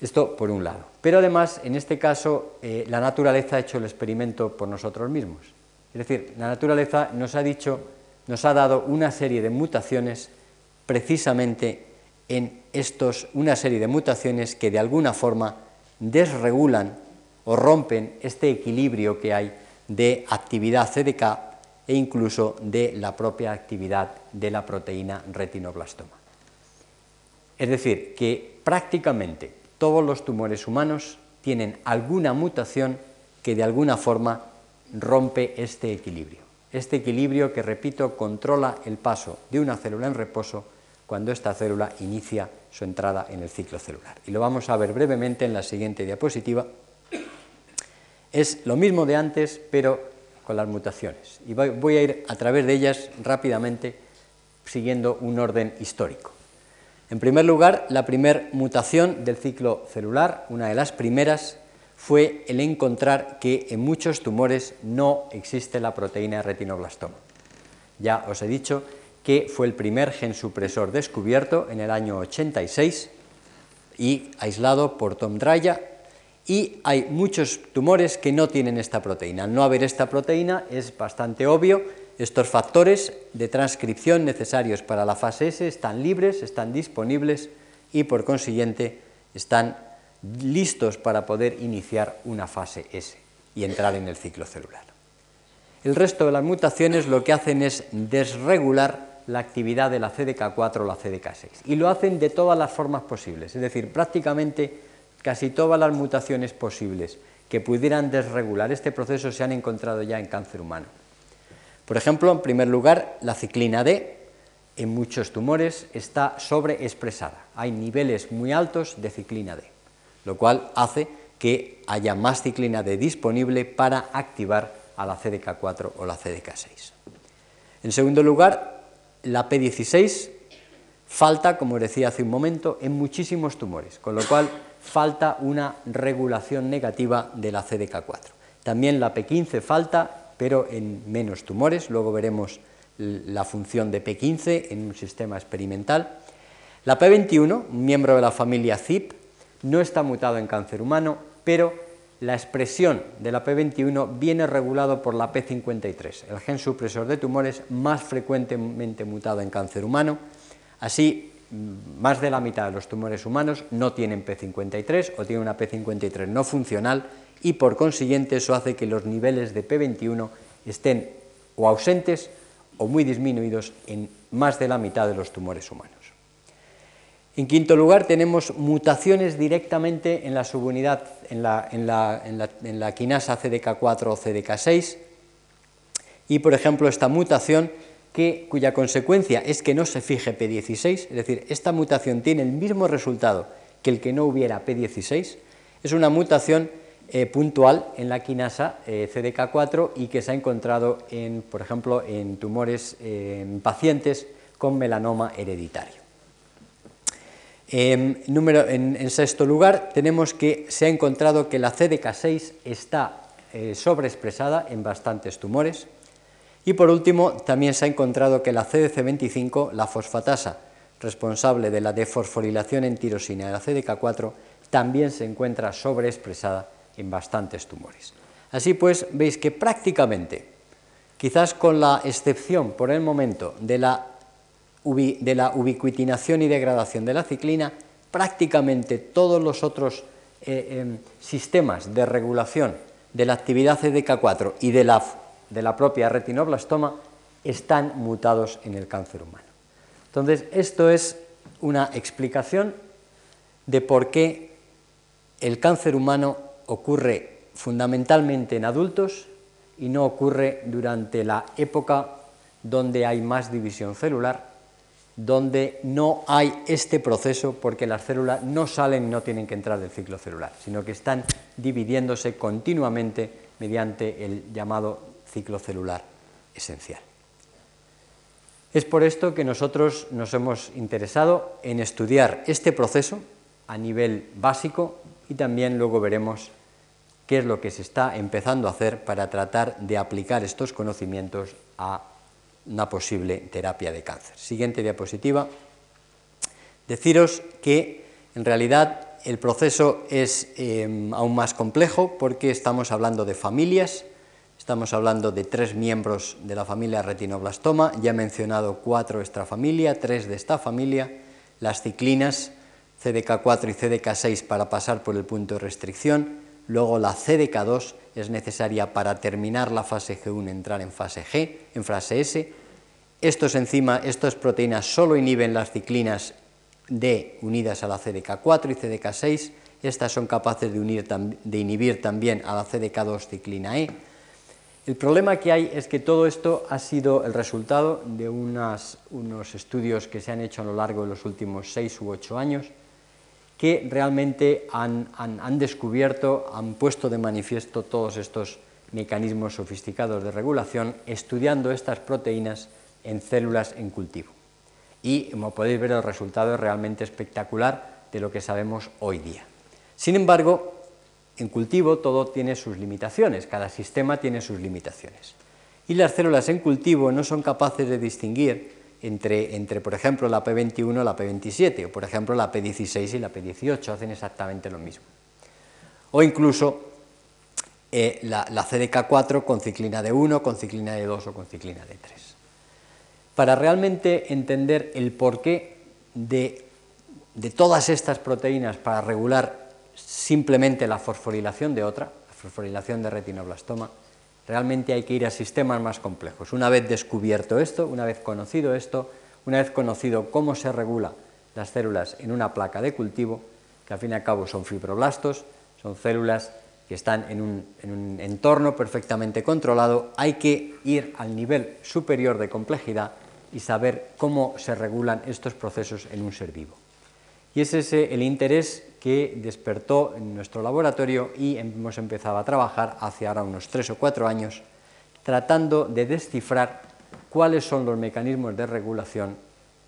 Esto por un lado. Pero además, en este caso, eh, la naturaleza ha hecho el experimento por nosotros mismos. Es decir, la naturaleza nos ha dicho, nos ha dado una serie de mutaciones precisamente en estos, una serie de mutaciones que de alguna forma desregulan o rompen este equilibrio que hay de actividad CDK e incluso de la propia actividad de la proteína retinoblastoma. Es decir, que prácticamente todos los tumores humanos tienen alguna mutación que de alguna forma rompe este equilibrio. Este equilibrio que, repito, controla el paso de una célula en reposo cuando esta célula inicia su entrada en el ciclo celular. Y lo vamos a ver brevemente en la siguiente diapositiva. Es lo mismo de antes, pero con las mutaciones. Y voy a ir a través de ellas rápidamente, siguiendo un orden histórico. En primer lugar, la primera mutación del ciclo celular, una de las primeras, fue el encontrar que en muchos tumores no existe la proteína retinoblastoma. Ya os he dicho que fue el primer gen supresor descubierto en el año 86 y aislado por Tom Draya, y hay muchos tumores que no tienen esta proteína. Al no haber esta proteína es bastante obvio estos factores de transcripción necesarios para la fase S están libres, están disponibles y por consiguiente están listos para poder iniciar una fase S y entrar en el ciclo celular. El resto de las mutaciones lo que hacen es desregular la actividad de la CDK4 o la CDK6 y lo hacen de todas las formas posibles, es decir, prácticamente casi todas las mutaciones posibles que pudieran desregular este proceso se han encontrado ya en cáncer humano. Por ejemplo, en primer lugar, la ciclina D en muchos tumores está sobreexpresada. Hay niveles muy altos de ciclina D, lo cual hace que haya más ciclina D disponible para activar a la CDK4 o la CDK6. En segundo lugar, la P16 falta, como decía hace un momento, en muchísimos tumores, con lo cual falta una regulación negativa de la CDK4. También la P15 falta pero en menos tumores. Luego veremos la función de P15 en un sistema experimental. La P21, un miembro de la familia CIP, no está mutado en cáncer humano, pero la expresión de la P21 viene regulado por la P53, el gen supresor de tumores más frecuentemente mutado en cáncer humano. Así, más de la mitad de los tumores humanos no tienen P53 o tienen una P53 no funcional y por consiguiente eso hace que los niveles de P21 estén o ausentes o muy disminuidos en más de la mitad de los tumores humanos. En quinto lugar, tenemos mutaciones directamente en la subunidad, en la, quinasa CDK4 o CDK6, y por ejemplo esta mutación que, cuya consecuencia es que no se fije P16, es decir, esta mutación tiene el mismo resultado que el que no hubiera P16, es una mutación eh, puntual en la quinasa eh, CDK4 y que se ha encontrado, en, por ejemplo, en tumores en pacientes con melanoma hereditario. Em, en, sexto lugar, tenemos que se ha encontrado que la CDK6 está eh, sobreexpresada en bastantes tumores. Y por último, también se ha encontrado que la CDC25, la fosfatasa responsable de la defosforilación en tirosina de la CDK4, también se encuentra sobreexpresada en bastantes tumores. Así pues, veis que prácticamente, quizás con la excepción por el momento de la, de la ubiquitinación y degradación de la ciclina, prácticamente todos los otros eh, em, sistemas de regulación de la actividad CDK4 y de la propia retinoblastoma están mutados en el cáncer humano. Entonces, esto es una explicación de por qué el cáncer humano ocurre fundamentalmente en adultos y no ocurre durante la época donde hay más división celular, donde no hay este proceso porque las células no salen y no tienen que entrar del ciclo celular, sino que están dividiéndose continuamente mediante el llamado ciclo celular esencial. Es por esto que nosotros nos hemos interesado en estudiar este proceso a nivel básico y también luego veremos qué es lo que se está empezando a hacer para tratar de aplicar estos conocimientos a una posible terapia de cáncer. Siguiente diapositiva. Deciros que en realidad el proceso es em, aún más complejo porque estamos hablando de familias, estamos hablando de tres miembros de la familia retinoblastoma, ya he mencionado cuatro de esta familia, tres de esta familia, las ciclinas CDK4 y CDK6 para pasar por el punto de restricción, luego la CDK2 es necesaria para terminar la fase G1 entrar en fase G, en fase S. Estos enzimas, estas proteínas solo inhiben las ciclinas D unidas a la CDK4 y CDK6. Estas son capaces de, unir, de inhibir también a la CDK2 ciclina E. El problema que hay es que todo esto ha sido el resultado de unos estudios que se han hecho a lo largo de los últimos seis u ocho años que realmente han, descubierto, han puesto de manifiesto todos estos mecanismos sofisticados de regulación estudiando estas proteínas en células en cultivo. Y como podéis ver el resultado es realmente espectacular de lo que sabemos hoy día. Sin embargo, en cultivo todo tiene sus limitaciones, cada sistema tiene sus limitaciones. Y las células en cultivo no son capaces de distinguir entre, por ejemplo, la P21 y la P27, o por ejemplo la P16 y la P18, hacen exactamente lo mismo. O incluso eh, la, CDK4 con ciclina D1, con ciclina D2 o con ciclina D3. Para realmente entender el porqué de, de todas estas proteínas para regular simplemente la fosforilación de otra, la fosforilación de retinoblastoma, Realmente hay que ir a sistemas más complejos. Una vez descubierto esto, una vez conocido esto, una vez conocido cómo se regula las células en una placa de cultivo, que al fin y al cabo son fibroblastos, son células que están en un, entorno perfectamente controlado, hay que ir al nivel superior de complejidad y saber cómo se regulan estos procesos en un ser vivo. Y es ese el interés que despertó en nuestro laboratorio y hemos empezado a trabajar hace ahora unos tres o cuatro años tratando de descifrar cuáles son los mecanismos de regulación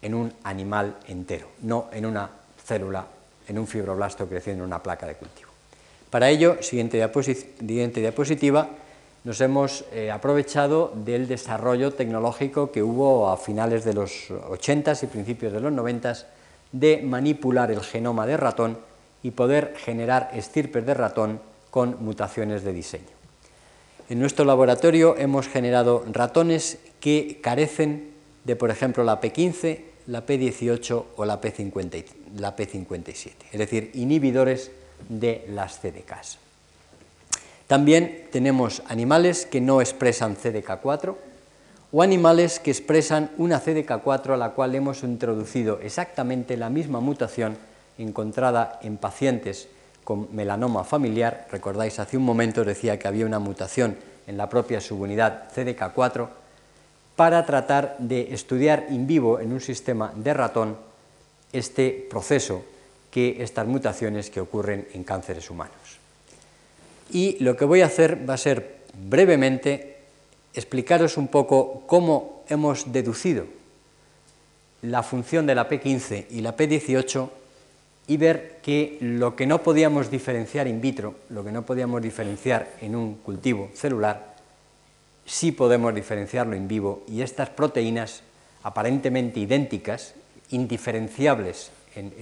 en un animal entero, no en una célula, en un fibroblasto creciendo en una placa de cultivo. Para ello, siguiente, diapositiva, nos hemos eh, aprovechado del desarrollo tecnológico que hubo a finales de los 80s y principios de los 90s de manipular el genoma de ratón y poder generar estirpes de ratón con mutaciones de diseño. En nuestro laboratorio hemos generado ratones que carecen de, por ejemplo, la P15, la P18 o la, P57, es decir, inhibidores de las CDKs. También tenemos animales que no expresan CDK4 o animales que expresan una CDK4 a la cual hemos introducido exactamente la misma mutación encontrada en pacientes con melanoma familiar. Recordáis, hace un momento decía que había una mutación en la propia subunidad CDK4 para tratar de estudiar in vivo en un sistema de ratón este proceso que estas mutaciones que ocurren en cánceres humanos. Y lo que voy a hacer va a ser brevemente explicaros un poco cómo hemos deducido la función de la P15 y la P18 y ver que lo que no podíamos diferenciar in vitro, lo que no podíamos diferenciar en un cultivo celular, sí podemos diferenciarlo in vivo y estas proteínas aparentemente idénticas, indiferenciables en,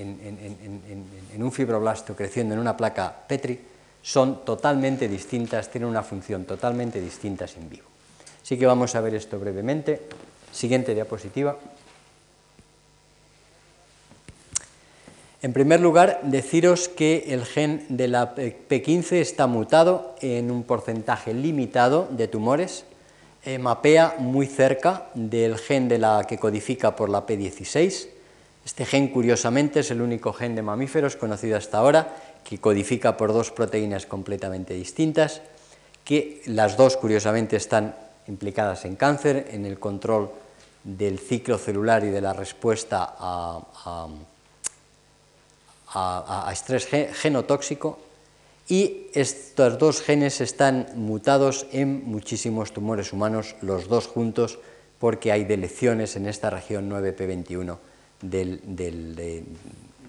en, un fibroblasto creciendo en una placa Petri, son totalmente distintas, tienen una función totalmente distinta in vivo. Así que vamos a ver esto brevemente. Siguiente diapositiva. En primer lugar, deciros que el gen de la P15 está mutado en un porcentaje limitado de tumores. eh, mapea muy cerca del gen de la que codifica por la P16. Este gen, curiosamente, es el único gen de mamíferos conocido hasta ahora que codifica por dos proteínas completamente distintas, que las dos, curiosamente, están implicadas en cáncer, en el control del ciclo celular y de la respuesta a, estrés genotóxico y estos dos genes están mutados en muchísimos tumores humanos, los dos juntos, porque hay delecciones en esta región 9p21 del,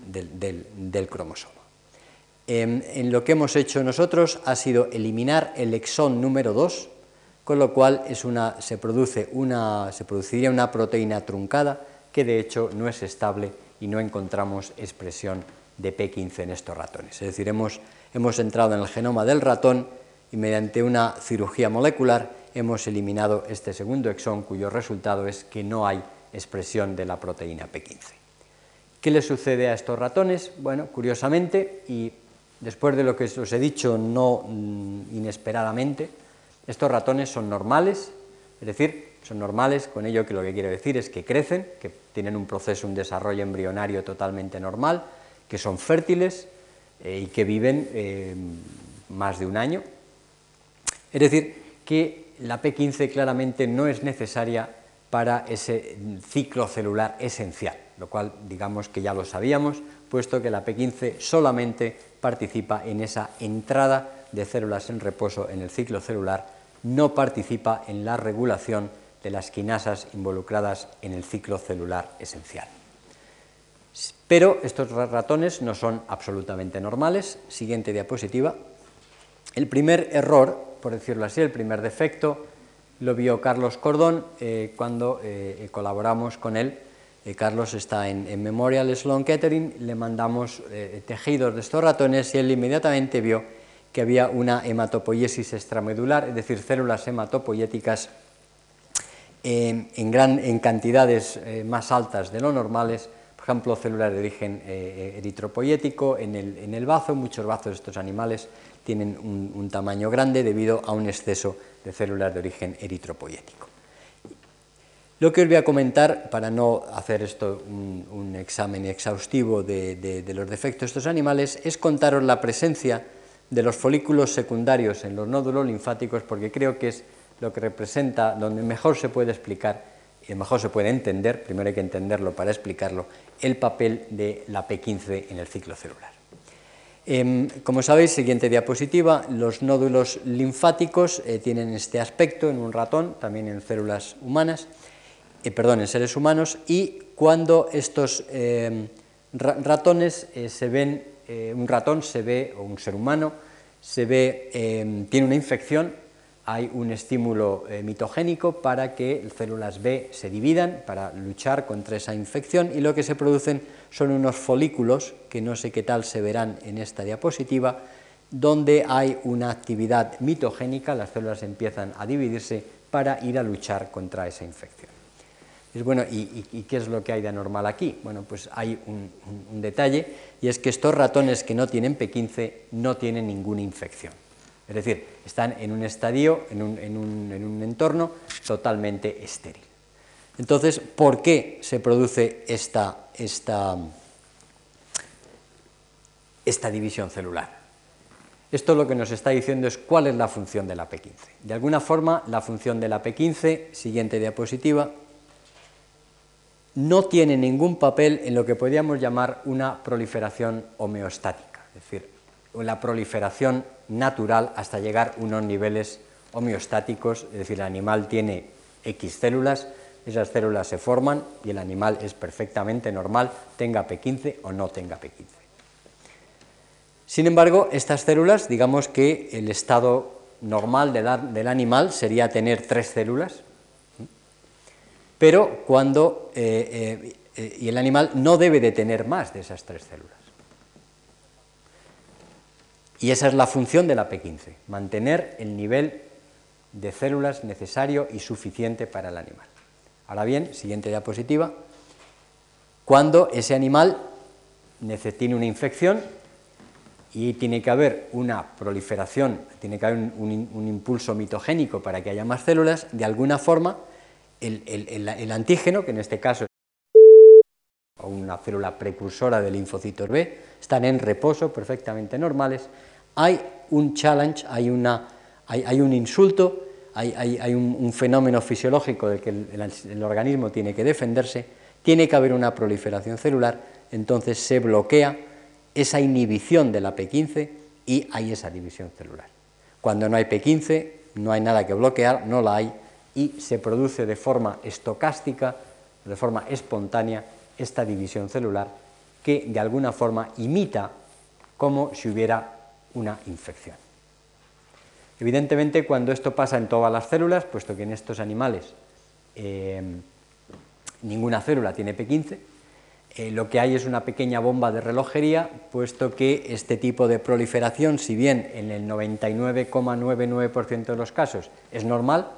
del, cromosoma. En, en, lo que hemos hecho nosotros ha sido eliminar el exón número 2, con lo cual es una, se, produce una, se produciría una proteína truncada que de hecho no es estable y no encontramos expresión de P15 en estos ratones. Es decir, hemos hemos entrado en el genoma del ratón y mediante una cirugía molecular hemos eliminado este segundo exón cuyo resultado es que no hay expresión de la proteína P15. ¿Qué le sucede a estos ratones? Bueno, curiosamente, y después de lo que os he dicho no mm, inesperadamente, estos ratones son normales, es decir, son normales, con ello que lo que quiero decir es que crecen, que tienen un proceso, un desarrollo embrionario totalmente normal, que son fértiles, eh, y que viven eh, más de un año. Es decir, que la P15 claramente no es necesaria para ese ciclo celular esencial, lo cual digamos que ya lo sabíamos, puesto que la P15 solamente participa en esa entrada de células en reposo en el ciclo celular, no participa en la regulación de las quinasas involucradas en el ciclo celular esencial. Pero estos ratones no son absolutamente normales. Siguiente diapositiva. El primer error, por decirlo así, el primer defecto, lo vio Carlos Cordón eh, cuando eh, colaboramos con él. Eh, Carlos está en, Memorial Sloan Kettering, le mandamos tejidos de estos ratones y él inmediatamente vio que había una hematopoiesis extramedular, es decir, células hematopoyéticas en, gran, en cantidades más altas de lo normales ejemplo, células de origen eh, eritropoyético en el, en el, bazo. Muchos bazos de estos animales tienen un, tamaño grande debido a un exceso de células de origen eritropoyético. Lo que os voy a comentar, para no hacer esto un, examen exhaustivo de, los defectos de estos animales, es contaros la presencia de los folículos secundarios en los nódulos linfáticos, porque creo que es lo que representa, donde mejor se puede explicar mejor se puede entender, primero hay que entenderlo para explicarlo, el papel de la P15 en el ciclo celular. Em, como sabéis, siguiente diapositiva, los nódulos linfáticos eh, tienen este aspecto en un ratón, también en células humanas, eh, perdón, en seres humanos, y cuando estos em, ratones eh, se ven, un ratón se ve, o un ser humano, se ve, em, tiene una infección, hay un estímulo eh, mitogénico para que células B se dividan, para luchar contra esa infección y lo que se producen son unos folículos, que no sé qué tal se verán en esta diapositiva, donde hay una actividad mitogénica, las células empiezan a dividirse para ir a luchar contra esa infección. Es bueno, ¿y, qué es lo que hay de anormal aquí? Bueno, pues hay un detalle y es que estos ratones que no tienen P15 no tienen ninguna infección. Es decir, están en un estadio, en un, entorno totalmente estéril. Entonces, ¿por qué se produce esta, esta, división celular? Esto lo que nos está diciendo es cuál es la función de la P15. De alguna forma, la función de la P15, siguiente diapositiva, no tiene ningún papel en lo que podríamos llamar una proliferación homeostática, es decir, la proliferación natural hasta llegar a unos niveles homeostáticos, es decir, el animal tiene X células, esas células se forman y el animal es perfectamente normal, tenga P15 o no tenga P15. Sin embargo, estas células, digamos que el estado normal del animal sería tener tres células, pero cuando eh, eh, y el animal no debe de tener más de esas tres células. Y esa es la función de la P15, mantener el nivel de células necesario y suficiente para el animal. Ahora bien, siguiente diapositiva, cuando ese animal tiene una infección, y tiene que haber una proliferación, tiene que haber un, impulso mitogénico para que haya más células, de alguna forma el, antígeno, que en este caso es una célula precursora del linfocitos B, están en reposo perfectamente normales, hay un challenge, hay, una, hay, un insulto, hay, un, fenómeno fisiológico del que el organismo tiene que defenderse, tiene que haber una proliferación celular, entonces se bloquea esa inhibición de la P15 y hay esa división celular. Cuando no hay P15, no hay nada que bloquear, no la hay, y se produce de forma estocástica, de forma espontánea, esta división celular que de alguna forma imita como si hubiera una infección. Evidentemente, cuando esto pasa en todas las células, puesto que en estos animales eh, ninguna célula tiene P15, eh, lo que hay es una pequeña bomba de relojería, puesto que este tipo de proliferación, si bien en el 99,99% de los casos es normal,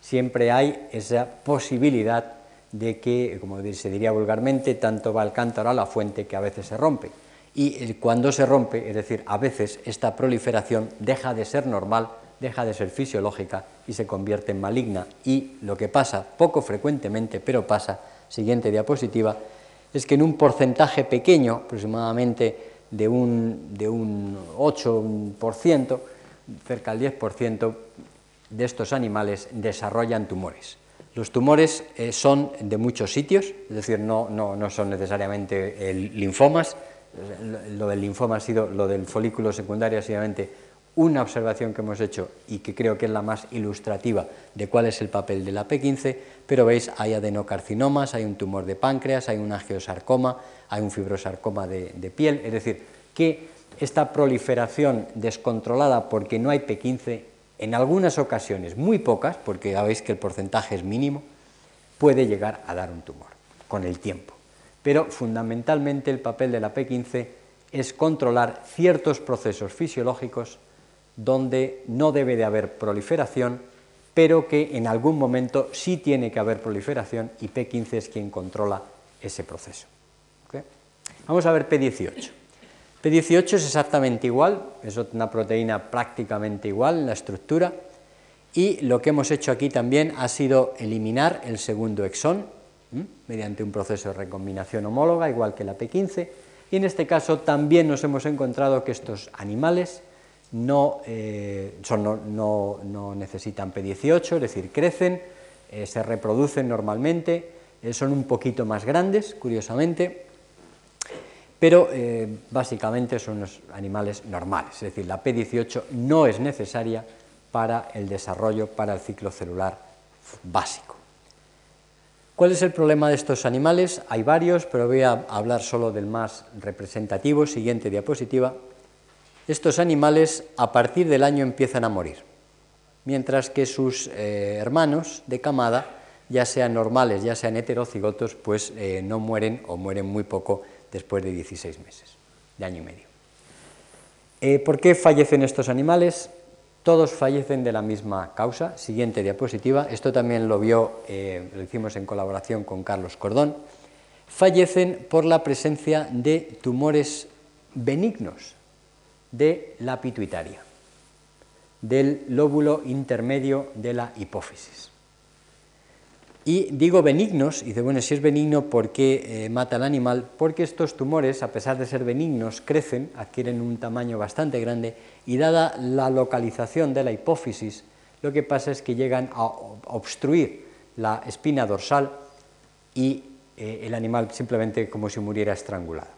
siempre hay esa posibilidad de que, como se diría vulgarmente, tanto va el cántaro a la fuente que a veces se rompe. Y cuando se rompe, es decir, a veces esta proliferación deja de ser normal, deja de ser fisiológica y se convierte en maligna. Y lo que pasa, poco frecuentemente, pero pasa, siguiente diapositiva, es que en un porcentaje pequeño, aproximadamente de un, de un 8%, cerca del 10% de estos animales desarrollan tumores. Los tumores eh, son de muchos sitios, es decir, no, no, no son necesariamente linfomas, lo del linfoma ha sido, lo del folículo secundario ha sido una observación que hemos hecho y que creo que es la más ilustrativa de cuál es el papel de la P15, pero veis, hay adenocarcinomas, hay un tumor de páncreas, hay un angiosarcoma, hay un fibrosarcoma de, de piel, es decir, que esta proliferación descontrolada porque no hay P15, en algunas ocasiones, muy pocas, porque ya veis que el porcentaje es mínimo, puede llegar a dar un tumor con el tiempo. Pero fundamentalmente el papel de la P15 es controlar ciertos procesos fisiológicos donde no debe de haber proliferación, pero que en algún momento sí tiene que haber proliferación y P15 es quien controla ese proceso. Vamos a ver P18. P18 es exactamente igual, es una proteína prácticamente igual en la estructura y lo que hemos hecho aquí también ha sido eliminar el segundo exón mediante un proceso de recombinación homóloga, igual que la P15, y en este caso también nos hemos encontrado que estos animales no, eh, no, necesitan P18, es decir, crecen, eh, se reproducen normalmente, eh, son un poquito más grandes, curiosamente, pero básicamente son unos animales normales, es decir, la P18 no es necesaria para el desarrollo, para el ciclo celular básico. ¿Cuál es el problema de estos animales? Hay varios, pero voy a hablar solo del más representativo. Siguiente diapositiva estos animales a partir del año empiezan a morir, mientras que sus eh, hermanos de camada, ya sean normales, ya sean heterocigotos, pues eh, no mueren o mueren muy poco después de 16 meses, de año y medio. Eh, ¿Por qué fallecen estos animales? Todos fallecen de la misma causa. Siguiente diapositiva. Esto también lo vio, lo hicimos en colaboración con Carlos Cordón. Fallecen por la presencia de tumores benignos, de la pituitaria, del lóbulo intermedio de la hipófisis. Y digo benignos, y dice, bueno, si es benigno, ¿por qué eh, mata al animal? Porque estos tumores, a pesar de ser benignos, crecen, adquieren un tamaño bastante grande, y dada la localización de la hipófisis, lo que pasa es que llegan a obstruir la espina dorsal y eh, el animal simplemente como si muriera estrangulado.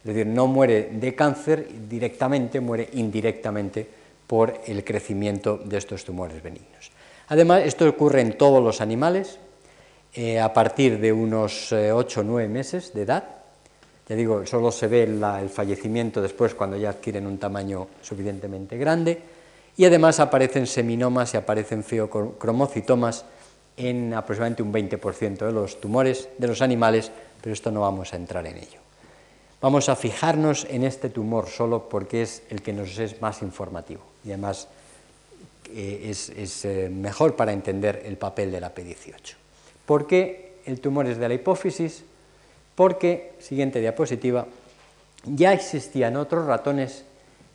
Es decir, no muere de cáncer directamente, muere indirectamente por el crecimiento de estos tumores benignos. Además, esto ocurre en todos los animales eh, a partir de unos 8 o 9 meses de edad. Ya digo, solo se ve el fallecimiento después cuando ya adquieren un tamaño suficientemente grande. Y además aparecen seminomas y aparecen feocromocitomas en aproximadamente un 20% de los tumores de los animales, pero esto no vamos a entrar en ello. Vamos a fijarnos en este tumor solo porque es el que nos es más informativo y además eh, es, eh, mejor para entender el papel de la P18. ¿Por qué el tumor es de la hipófisis? Porque, siguiente diapositiva, ya existían otros ratones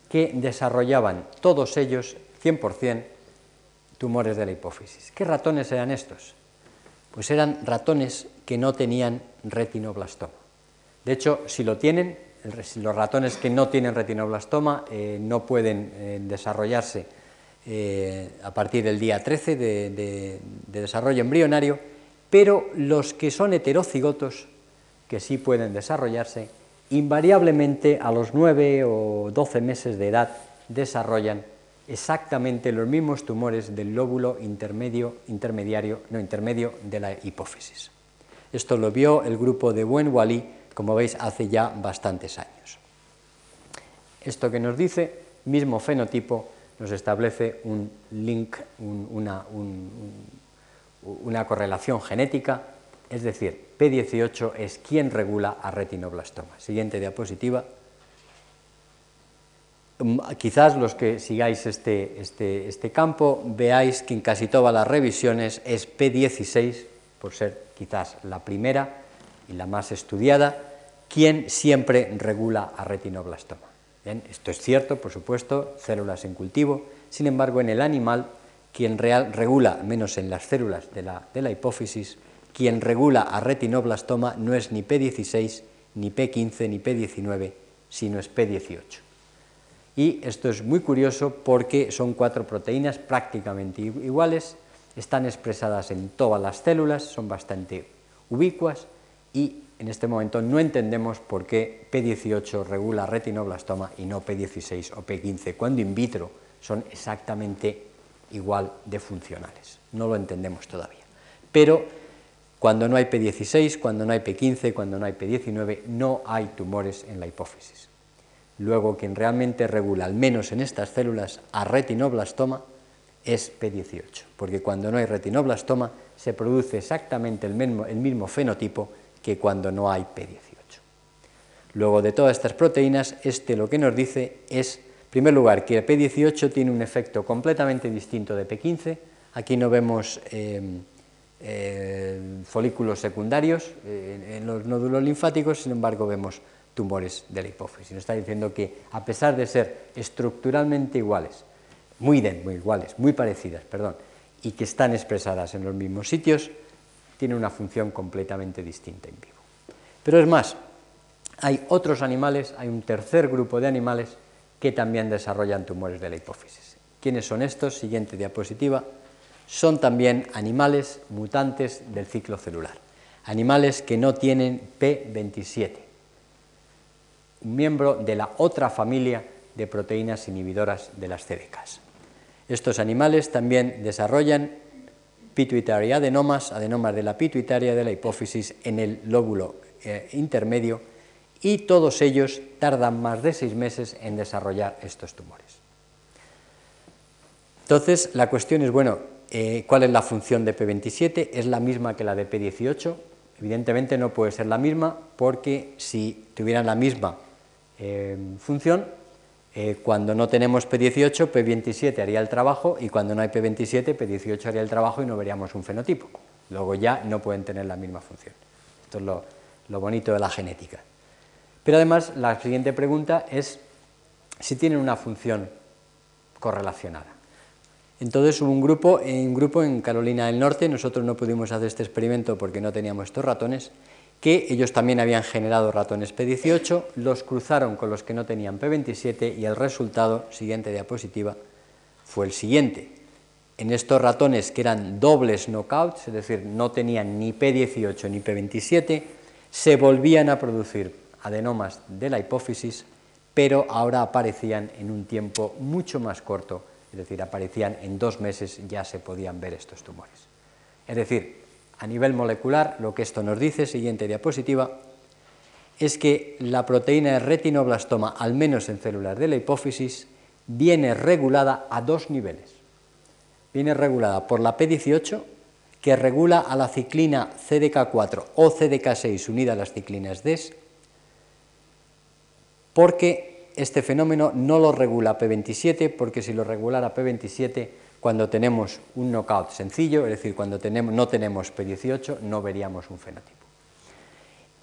que desarrollaban todos ellos 100% tumores de la hipófisis. ¿Qué ratones eran estos? Pues eran ratones que no tenían retinoblastoma. De hecho, si lo tienen, los ratones que no tienen retinoblastoma eh, no pueden eh, desarrollarse eh, a partir del día 13 de, de, desarrollo embrionario, pero los que son heterocigotos, que sí pueden desarrollarse, invariablemente a los 9 o 12 meses de edad desarrollan exactamente los mismos tumores del lóbulo intermedio, intermediario, no intermedio de la hipófisis. Esto lo vio el grupo de Wali, como veis, hace ya bastantes años. Esto que nos dice, mismo fenotipo, nos establece un link, una, una correlación genética, es decir, P18 es quien regula a retinoblastoma. Siguiente diapositiva. Mm, quizás los que sigáis este, este, este, campo veáis que en casi todas las revisiones es P16, por ser quizás la primera y la más estudiada, quien siempre regula a retinoblastoma. esto es cierto, por supuesto, células en cultivo, sin embargo, en el animal, quien regula, menos en las células de la, de la hipófisis, quien regula a retinoblastoma no es ni P16, ni P15, ni P19, sino es P18. Y esto es muy curioso porque son cuatro proteínas prácticamente iguales, están expresadas en todas las células, son bastante ubicuas y en este momento no entendemos por qué P18 regula retinoblastoma y no P16 o P15, cuando in vitro son exactamente igual de funcionales. No lo entendemos todavía. Pero cuando no hay P16, cuando no hay P15, cuando no hay P19, no hay tumores en la hipófisis. Luego, quien realmente regula, al menos en estas células, a retinoblastoma es P18, porque cuando no hay retinoblastoma se produce exactamente el mismo, el mismo fenotipo que cuando no hay P18. Luego, de todas estas proteínas, este lo que nos dice es, en primer lugar, que el P18 tiene un efecto completamente distinto de P15. Aquí no vemos eh, eh, folículos secundarios eh, en los nódulos linfáticos, sin embargo, vemos tumores de la hipófisis. Nos está diciendo que a pesar de ser estructuralmente iguales, muy, muy iguales, muy parecidas, perdón, y que están expresadas en los mismos sitios, tiene una función completamente distinta en vivo. Pero es más, hay otros animales, hay un tercer grupo de animales que también desarrollan tumores de la hipófisis. ¿Quiénes son estos? Siguiente diapositiva. Son también animales mutantes del ciclo celular, animales que no tienen P27 un miembro de la otra familia de proteínas inhibidoras de las CDKs. Estos animales también desarrollan pituitary adenomas, adenomas de la pituitaria de la hipófisis en el lóbulo eh, intermedio y todos ellos tardan más de seis meses en desarrollar estos tumores. Entonces, la cuestión es, bueno, eh, ¿cuál es la función de P27? Es la misma que la de P18. Evidentemente no puede ser la misma porque si tuvieran la misma función, eh, cuando no tenemos P18, P27 haría el trabajo y cuando no hay P27, P18 haría el trabajo y no veríamos un fenotipo. Luego ya no pueden tener la misma función. Esto es lo bonito de la genética. Pero además la siguiente pregunta es si tienen una función correlacionada. Entonces hubo un grupo, un grupo en Carolina del Norte, nosotros no pudimos hacer este experimento porque no teníamos estos ratones, que ellos también habían generado ratones P18, los cruzaron con los que no tenían P27 y el resultado, siguiente diapositiva, fue el siguiente. En estos ratones que eran dobles knockouts, es decir, no tenían ni P18 ni P27, se volvían a producir adenomas de la hipófisis, pero ahora aparecían en un tiempo mucho más corto, es decir, aparecían en dos meses ya se podían ver estos tumores. Es decir, a nivel molecular, lo que esto nos dice, siguiente diapositiva, es que la proteína de retinoblastoma, al menos en células de la hipófisis, viene regulada a dos niveles. Viene regulada por la P18, que regula a la ciclina CDK4 o CDK6 unida a las ciclinas DES, porque este fenómeno no lo regula P27, porque si lo regulara P27 cuando tenemos un knockout sencillo, es decir, cuando no tenemos P18, no veríamos un fenotipo.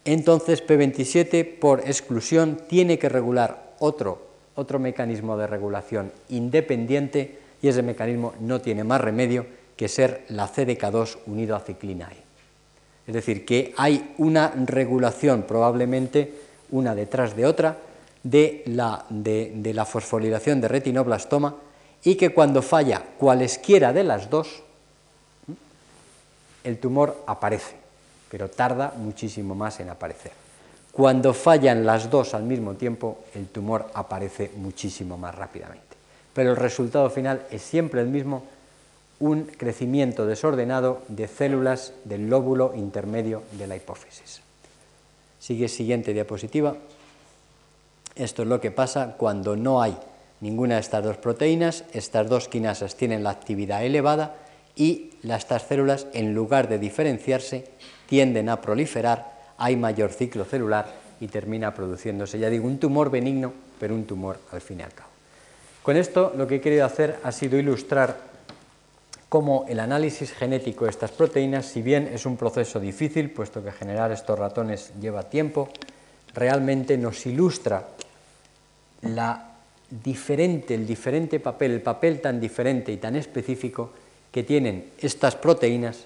Entonces, P27, por exclusión, tiene que regular otro otro mecanismo de regulación independiente y ese mecanismo no tiene más remedio que ser la CDK2 unido a ciclina E. Es decir, que hay una regulación probablemente una detrás de otra de la, de, la fosforilación de retinoblastoma y que cuando falla cualesquiera de las dos, el tumor aparece, pero tarda muchísimo más en aparecer. Cuando fallan las dos al mismo tiempo, el tumor aparece muchísimo más rápidamente. Pero el resultado final es siempre el mismo, un crecimiento desordenado de células del lóbulo intermedio de la hipófisis. Sigue siguiente diapositiva. Esto es lo que pasa cuando no hay ninguna de estas dos proteínas, estas dos quinasas tienen la actividad elevada y estas células, en lugar de diferenciarse, tienden a proliferar, hay mayor ciclo celular y termina produciéndose, ya digo, un tumor benigno, pero un tumor al fin y al cabo. Con esto lo que he querido hacer ha sido ilustrar cómo el análisis genético de estas proteínas, si bien es un proceso difícil, puesto que generar estos ratones lleva tiempo, realmente nos ilustra la diferente, el diferente papel, el papel tan diferente y tan específico que tienen estas proteínas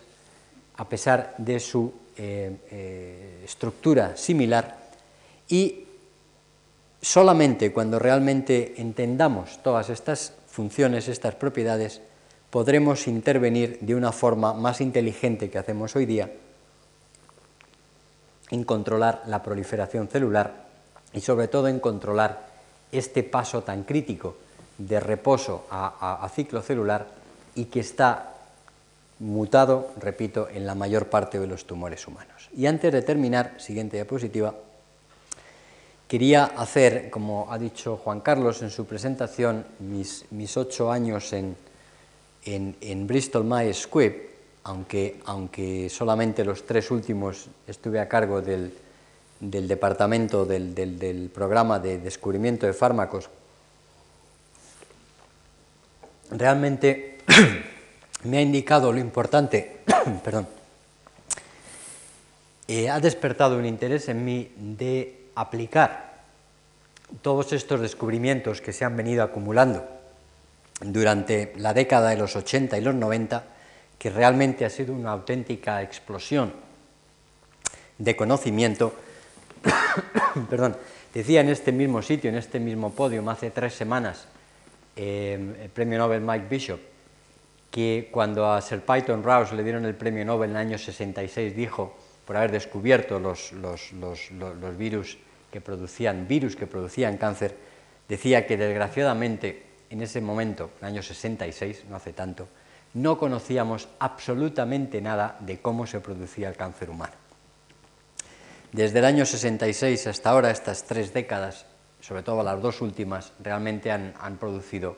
a pesar de su eh, eh, estructura similar y solamente cuando realmente entendamos todas estas funciones, estas propiedades, podremos intervenir de una forma más inteligente que hacemos hoy día en controlar la proliferación celular y sobre todo en controlar este paso tan crítico de reposo a, ciclo celular y que está mutado, repito, en la mayor parte de los tumores humanos. Y antes de terminar, siguiente diapositiva, quería hacer, como ha dicho Juan Carlos en su presentación, mis, mis ocho años en, en, Bristol Myers Squibb, aunque, aunque solamente los tres últimos estuve a cargo del, departamento del, programa de descubrimiento de fármacos, realmente [COUGHS] me ha indicado lo importante, [COUGHS] perdón, eh, ha despertado un interés en mí de aplicar todos estos descubrimientos que se han venido acumulando durante la década de los 80 y los 90, que realmente ha sido una auténtica explosión de conocimiento. [COUGHS] Perdón, decía en este mismo sitio, en este mismo podio, hace tres semanas, em, el premio Nobel Mike Bishop, que cuando a Sir Python Rouse le dieron el premio Nobel en el año 66 dijo, por haber descubierto los, los, virus que producían virus que producían cáncer, decía que desgraciadamente en ese momento, en el año 66, no hace tanto, no conocíamos absolutamente nada de cómo se producía el cáncer humano. Desde el año 66 hasta ahora, estas tres décadas, sobre todo las dos últimas, realmente han, producido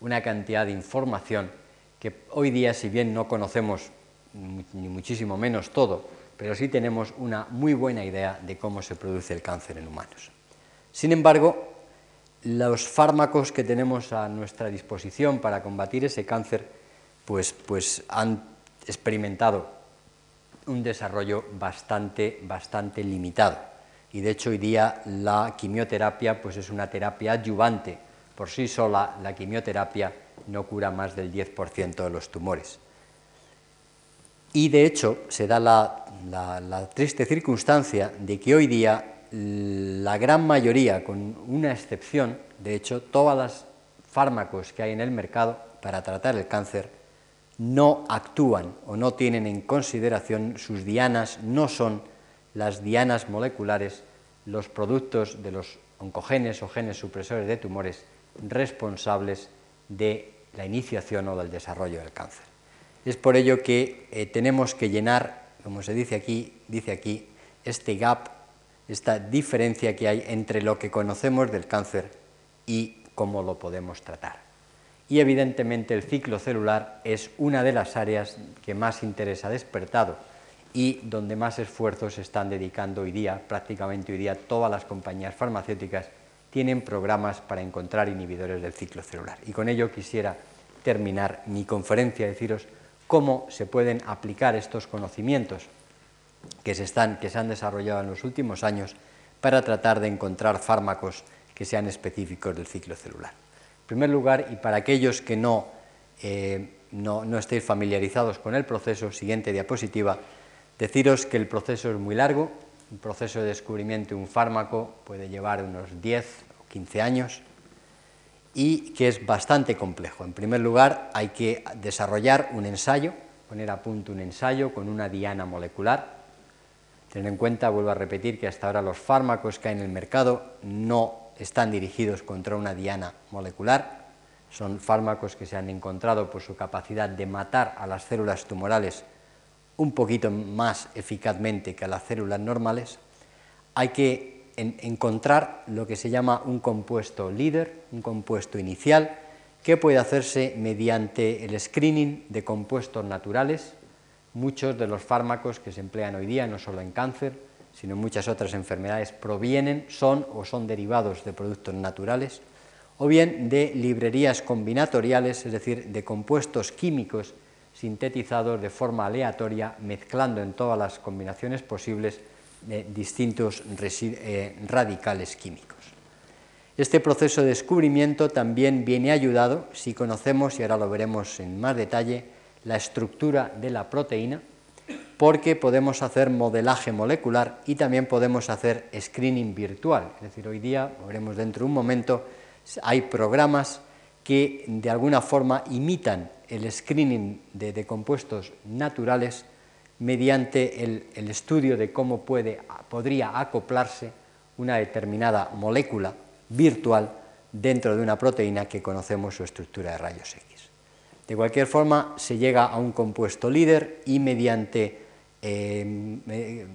una cantidad de información que hoy día, si bien no conocemos ni muchísimo menos todo, pero sí tenemos una muy buena idea de cómo se produce el cáncer en humanos. Sin embargo, los fármacos que tenemos a nuestra disposición para combatir ese cáncer, pues, pues han experimentado un desarrollo bastante, bastante limitado. Y de hecho hoy día la quimioterapia pues es una terapia adyuvante. Por sí sola la quimioterapia no cura más del 10% de los tumores. Y de hecho se da la triste circunstancia de que hoy día la gran mayoría, con una excepción, de hecho, todos los fármacos que hay en el mercado para tratar el cáncer no actúan o no tienen en consideración sus dianas, no son las dianas moleculares los productos de los oncogenes o genes supresores de tumores responsables de la iniciación o del desarrollo del cáncer. Es por ello que eh, tenemos que llenar, como se dice aquí, dice aquí, este gap esta diferencia que hay entre lo que conocemos del cáncer y cómo lo podemos tratar. Y evidentemente el ciclo celular es una de las áreas que más interés ha despertado y donde más esfuerzos se están dedicando hoy día, prácticamente hoy día todas las compañías farmacéuticas tienen programas para encontrar inhibidores del ciclo celular. Y con ello quisiera terminar mi conferencia, deciros cómo se pueden aplicar estos conocimientos que se, están, que se han desarrollado en los últimos años para tratar de encontrar fármacos que sean específicos del ciclo celular. En primer lugar, y para aquellos que no, eh, no, no estéis familiarizados con el proceso, siguiente diapositiva, deciros que el proceso es muy largo, un proceso de descubrimiento de un fármaco puede llevar unos 10 o 15 años y que es bastante complejo. En primer lugar, hay que desarrollar un ensayo, poner a punto un ensayo con una diana molecular. Tener en cuenta, vuelvo a repetir, que hasta ahora los fármacos que hay en el mercado no están dirigidos contra una diana molecular. Son fármacos que se han encontrado por su capacidad de matar a las células tumorales un poquito más eficazmente que a las células normales, hay que encontrar lo que se llama un compuesto líder, un compuesto inicial, que puede hacerse mediante el screening de compuestos naturales. Muchos de los fármacos que se emplean hoy día, no solo en cáncer, sino muchas otras enfermedades, provienen, son o son derivados de productos naturales, o bien de librerías combinatoriales, es decir, de compuestos químicos sintetizados de forma aleatoria, mezclando en todas las combinaciones posibles de distintos eh, radicales químicos. Este proceso de descubrimiento también viene ayudado si conocemos, y ahora lo veremos en más detalle, la estructura de la proteína, porque podemos hacer modelaje molecular y también podemos hacer screening virtual. Es decir, hoy día, veremos dentro de un momento, hay programas que de alguna forma imitan el screening de, compuestos naturales mediante el, estudio de cómo puede, podría acoplarse una determinada molécula virtual dentro de una proteína que conocemos su estructura de rayos X. De cualquier forma, se llega a un compuesto líder y mediante eh,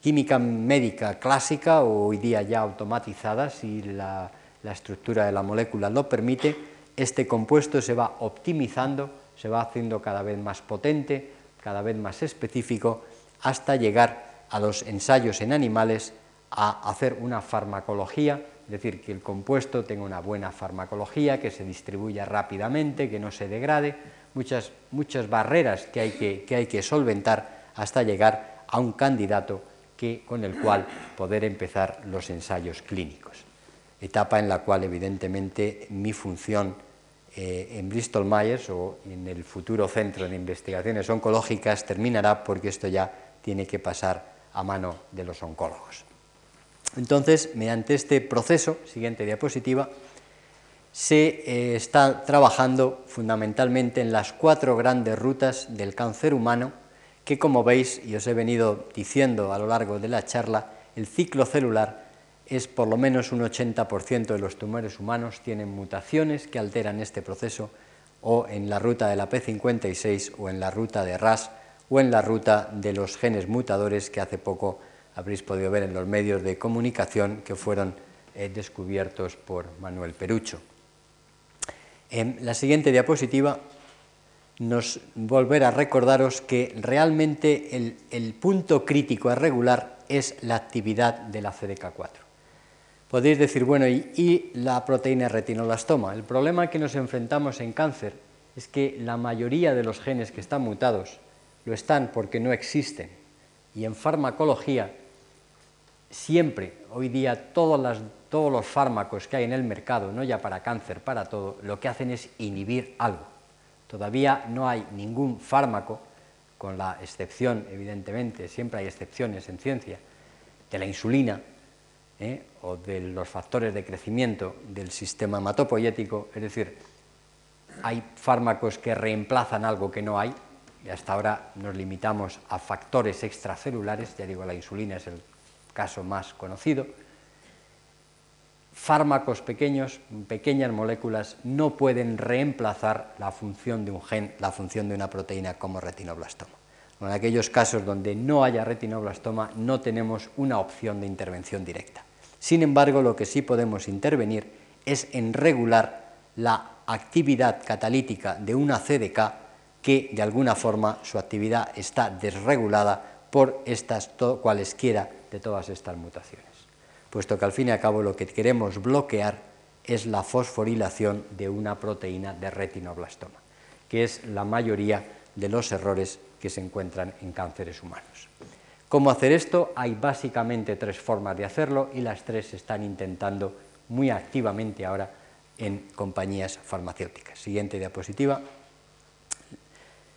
química médica clásica o hoy día ya automatizada, si la estructura de la molécula lo permite, este compuesto se va optimizando, se va haciendo cada vez más potente, cada vez más específico, hasta llegar a los ensayos en animales a hacer una farmacología, es decir, que el compuesto tenga una buena farmacología, que se distribuya rápidamente, que no se degrade, muchas, muchas barreras que hay que, que hay que solventar hasta llegar a un candidato que, con el cual poder empezar los ensayos clínicos. Etapa en la cual, evidentemente, mi función eh, en Bristol Myers o en el futuro centro de investigaciones oncológicas terminará porque esto ya tiene que pasar a mano de los oncólogos. Entonces, mediante este proceso, siguiente diapositiva, se eh, está trabajando fundamentalmente en las cuatro grandes rutas del cáncer humano, que como veis, y os he venido diciendo a lo largo de la charla, el ciclo celular es por lo menos un 80% de los tumores humanos tienen mutaciones que alteran este proceso o en la ruta de la P56 o en la ruta de RAS o en la ruta de los genes mutadores que hace poco habréis podido ver en los medios de comunicación que fueron eh, descubiertos por Manuel Perucho. En la siguiente diapositiva nos volverá a recordaros que realmente el, el punto crítico a regular es la actividad de la CDK4 podéis decir, bueno, ¿y, la proteína retinoblastoma? El problema que nos enfrentamos en cáncer es que la mayoría de los genes que están mutados lo están porque no existen. Y en farmacología, siempre, hoy día, todos, todos los fármacos que hay en el mercado, no ya para cáncer, para todo, lo que hacen es inhibir algo. Todavía no hay ningún fármaco, con la excepción, evidentemente, siempre hay excepciones en ciencia, de la insulina, ¿eh? o de los factores de crecimiento del sistema hematopoyético, es decir, hay fármacos que reemplazan algo que no hay, y hasta ahora nos limitamos a factores extracelulares, ya digo, la insulina es el caso más conocido. Fármacos pequeños, pequeñas moléculas, no pueden reemplazar la función de un gen, la función de una proteína como retinoblastoma. En aquellos casos donde no haya retinoblastoma, no tenemos una opción de intervención directa. Sin embargo, lo que sí podemos intervenir es en regular la actividad catalítica de una CDK que de alguna forma su actividad está desregulada por estas cualesquiera de todas estas mutaciones. Puesto que al fin y al cabo lo que queremos bloquear es la fosforilación de una proteína de retinoblastoma, que es la mayoría de los errores que se encuentran en cánceres humanos. ¿Cómo hacer esto? Hay básicamente tres formas de hacerlo y las tres se están intentando muy activamente ahora en compañías farmacéuticas. Siguiente diapositiva.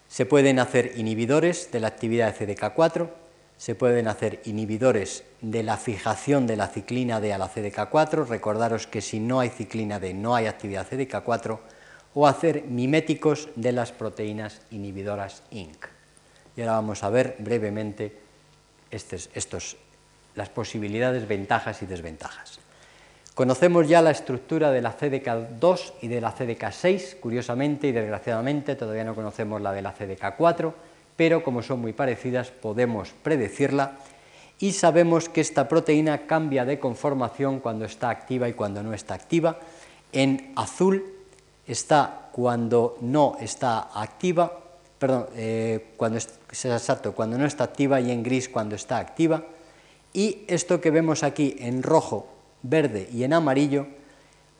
Se pueden hacer inhibidores de la actividad de CDK4, se pueden hacer inhibidores de la fijación de la ciclina D a la CDK4, recordaros que si no hay ciclina D no hay actividad CDK4, o hacer miméticos de las proteínas inhibidoras INC. Y ahora vamos a ver brevemente estos, las posibilidades, ventajas y desventajas. Conocemos ya la estructura de la CDK2 y de la CDK6, curiosamente y desgraciadamente todavía no conocemos la de la CDK4, pero como son muy parecidas podemos predecirla y sabemos que esta proteína cambia de conformación cuando está activa y cuando no está activa. En azul está cuando no está activa, perdón, eh, cuando, es, exacto, cuando no está activa y en gris cuando está activa. Y esto que vemos aquí en rojo verde y en amarillo,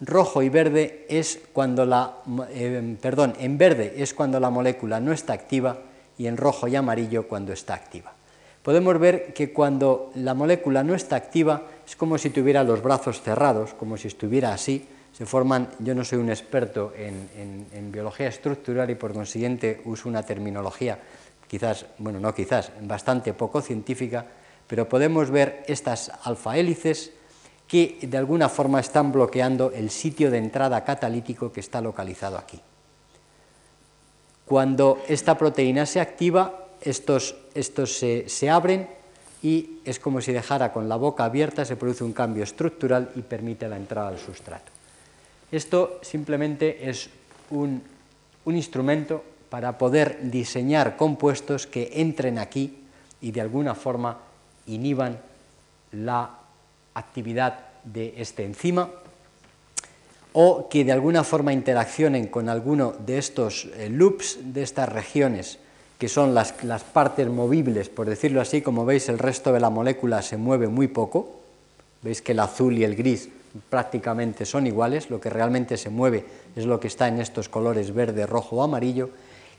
rojo y verde es cuando la, eh, perdón, en verde es cuando la molécula no está activa y en rojo y amarillo cuando está activa. Podemos ver que cuando la molécula no está activa es como si tuviera los brazos cerrados, como si estuviera así, se forman, yo no soy un experto en, biología estructural y por consiguiente uso una terminología quizás, bueno, no quizás, bastante poco científica, pero podemos ver estas alfa hélices que de alguna forma están bloqueando el sitio de entrada catalítico que está localizado aquí. Cuando esta proteína se activa, estos, estos se, se, abren y es como si dejara con la boca abierta, se produce un cambio estructural y permite la entrada al sustrato. Esto simplemente es un, un instrumento para poder diseñar compuestos que entren aquí y de alguna forma inhiban la actividad de este enzima o que de alguna forma interaccionen con alguno de estos eh, loops, de estas regiones, que son las, las, partes movibles, por decirlo así, como veis el resto de la molécula se mueve muy poco, veis que el azul y el gris prácticamente son iguales, lo que realmente se mueve es lo que está en estos colores verde, rojo o amarillo,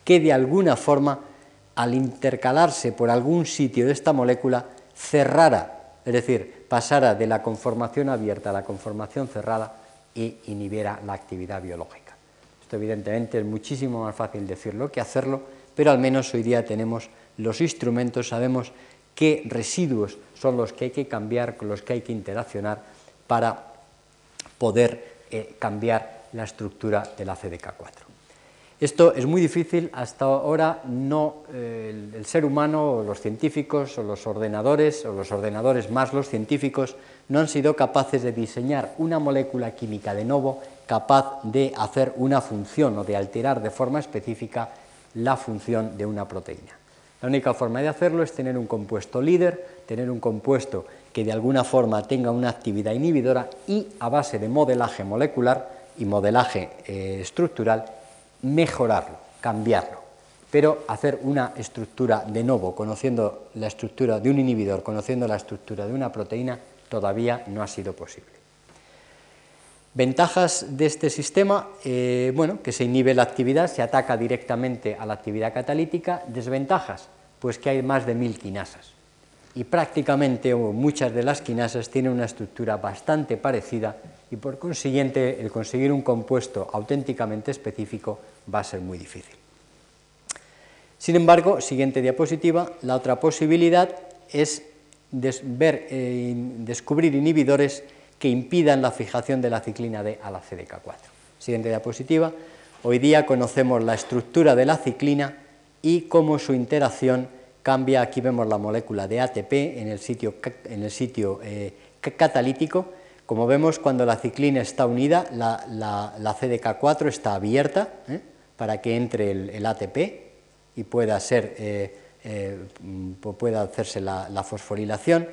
que de alguna forma al intercalarse por algún sitio de esta molécula cerrara, es decir, pasara de la conformación abierta a la conformación cerrada y inhibiera la actividad biológica. Esto evidentemente es muchísimo más fácil decirlo que hacerlo, pero al menos hoy día tenemos los instrumentos, sabemos qué residuos son los que hay que cambiar, con los que hay que interaccionar para poder eh, cambiar la estructura de la CDK4. Esto es muy difícil, hasta ahora no eh, el, ser humano o los científicos o los ordenadores o los ordenadores más los científicos no han sido capaces de diseñar una molécula química de nuevo capaz de hacer una función o de alterar de forma específica la función de una proteína. La única forma de hacerlo es tener un compuesto líder, tener un compuesto que de alguna forma tenga una actividad inhibidora y a base de modelaje molecular y modelaje eh, estructural mejorarlo, cambiarlo, pero hacer una estructura de nuevo, conociendo la estructura de un inhibidor, conociendo la estructura de una proteína, todavía no ha sido posible. Ventajas de este sistema, eh, bueno, que se inhibe la actividad, se ataca directamente a la actividad catalítica. Desventajas, pues que hay más de mil quinasas. Y prácticamente o muchas de las quinasas tienen una estructura bastante parecida y por consiguiente el conseguir un compuesto auténticamente específico va a ser muy difícil. Sin embargo, siguiente diapositiva, la otra posibilidad es ver, eh, descubrir inhibidores que impidan la fijación de la ciclina D a la CDK4. Siguiente diapositiva, hoy día conocemos la estructura de la ciclina y cómo su interacción cambia, aquí vemos la molécula de ATP en el sitio, en el sitio eh, catalítico, como vemos cuando la ciclina está unida, la, CDK4 está abierta, ¿eh? para que entre el, ATP y eh, eh, pueda hacerse la, fosforilación.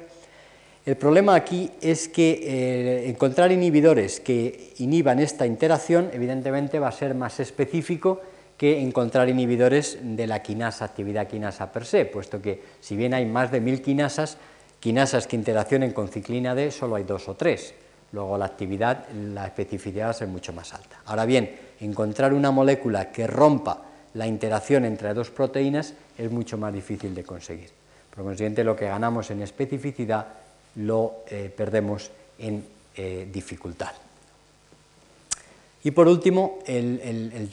El problema aquí es que encontrar inhibidores que inhiban esta interacción evidentemente va a ser más específico que encontrar inhibidores de la quinasa, actividad quinasa per se, puesto que si bien hay más de mil quinasas, quinasas que interaccionen con ciclina D solo hay dos o tres. Luego la actividad, la especificidad va a ser mucho más alta. Ahora bien, encontrar una molécula que rompa la interacción entre dos proteínas es mucho más difícil de conseguir. Por consiguiente, lo que ganamos en especificidad lo eh, perdemos en eh, dificultad. Y por último,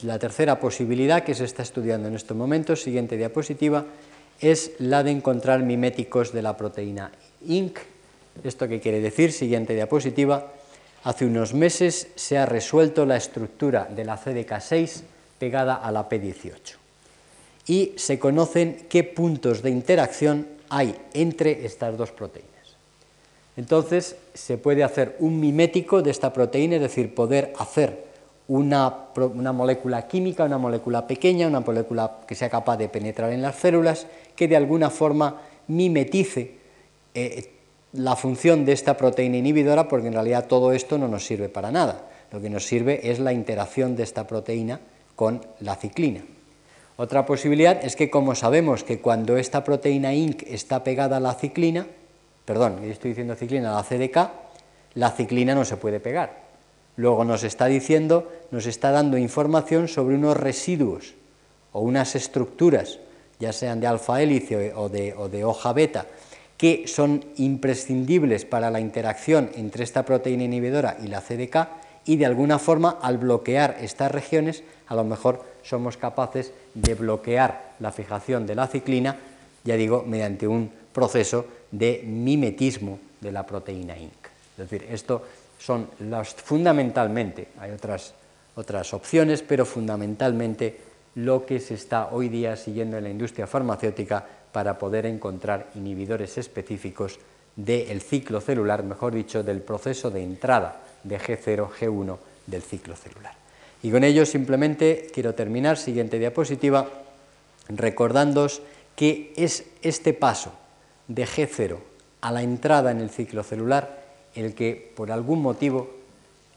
la tercera posibilidad que se está estudiando en estos momentos, siguiente diapositiva, es la de encontrar miméticos de la proteína INC. ¿Esto qué quiere decir? Siguiente diapositiva. Hace unos meses se ha resuelto la estructura de la CDK6 pegada a la P18 y se conocen qué puntos de interacción hay entre estas dos proteínas. Entonces se puede hacer un mimético de esta proteína, es decir, poder hacer una, molécula química, una molécula pequeña, una molécula que sea capaz de penetrar en las células, que de alguna forma mimetice eh, la función de esta proteína inhibidora, porque en realidad todo esto no nos sirve para nada. Lo que nos sirve es la interacción de esta proteína con la ciclina. Otra posibilidad es que como sabemos que cuando esta proteína INC está pegada a la ciclina, perdón, estoy diciendo ciclina, a la CDK, la ciclina no se puede pegar. Luego nos está diciendo, nos está dando información sobre unos residuos o unas estructuras, ya sean de alfa hélice o de, o de hoja beta, que son imprescindibles para la interacción entre esta proteína inhibidora y la CDK y de alguna forma al bloquear estas regiones a lo mejor somos capaces de bloquear la fijación de la ciclina, ya digo, mediante un proceso de mimetismo de la proteína INC. Es decir, esto son las fundamentalmente, hay otras, otras opciones, pero fundamentalmente lo que se está hoy día siguiendo en la industria farmacéutica para poder encontrar inhibidores específicos del ciclo celular, mejor dicho, del proceso de entrada de G0, G1 del ciclo celular. Y con ello simplemente quiero terminar, siguiente diapositiva, recordándoos que es este paso de G0 a la entrada en el ciclo celular el que por algún motivo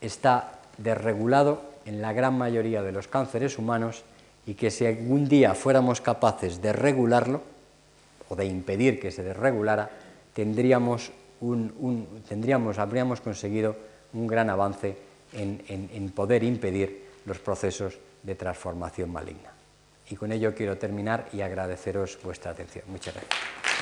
está desregulado en la gran mayoría de los cánceres humanos y que si algún día fuéramos capaces de regularlo o de impedir que se desregulara, tendríamos, tendríamos habríamos conseguido un gran avance en poder impedir los procesos de transformación maligna. Y con ello quiero terminar y agradeceros vuestra atención. Muchas gracias.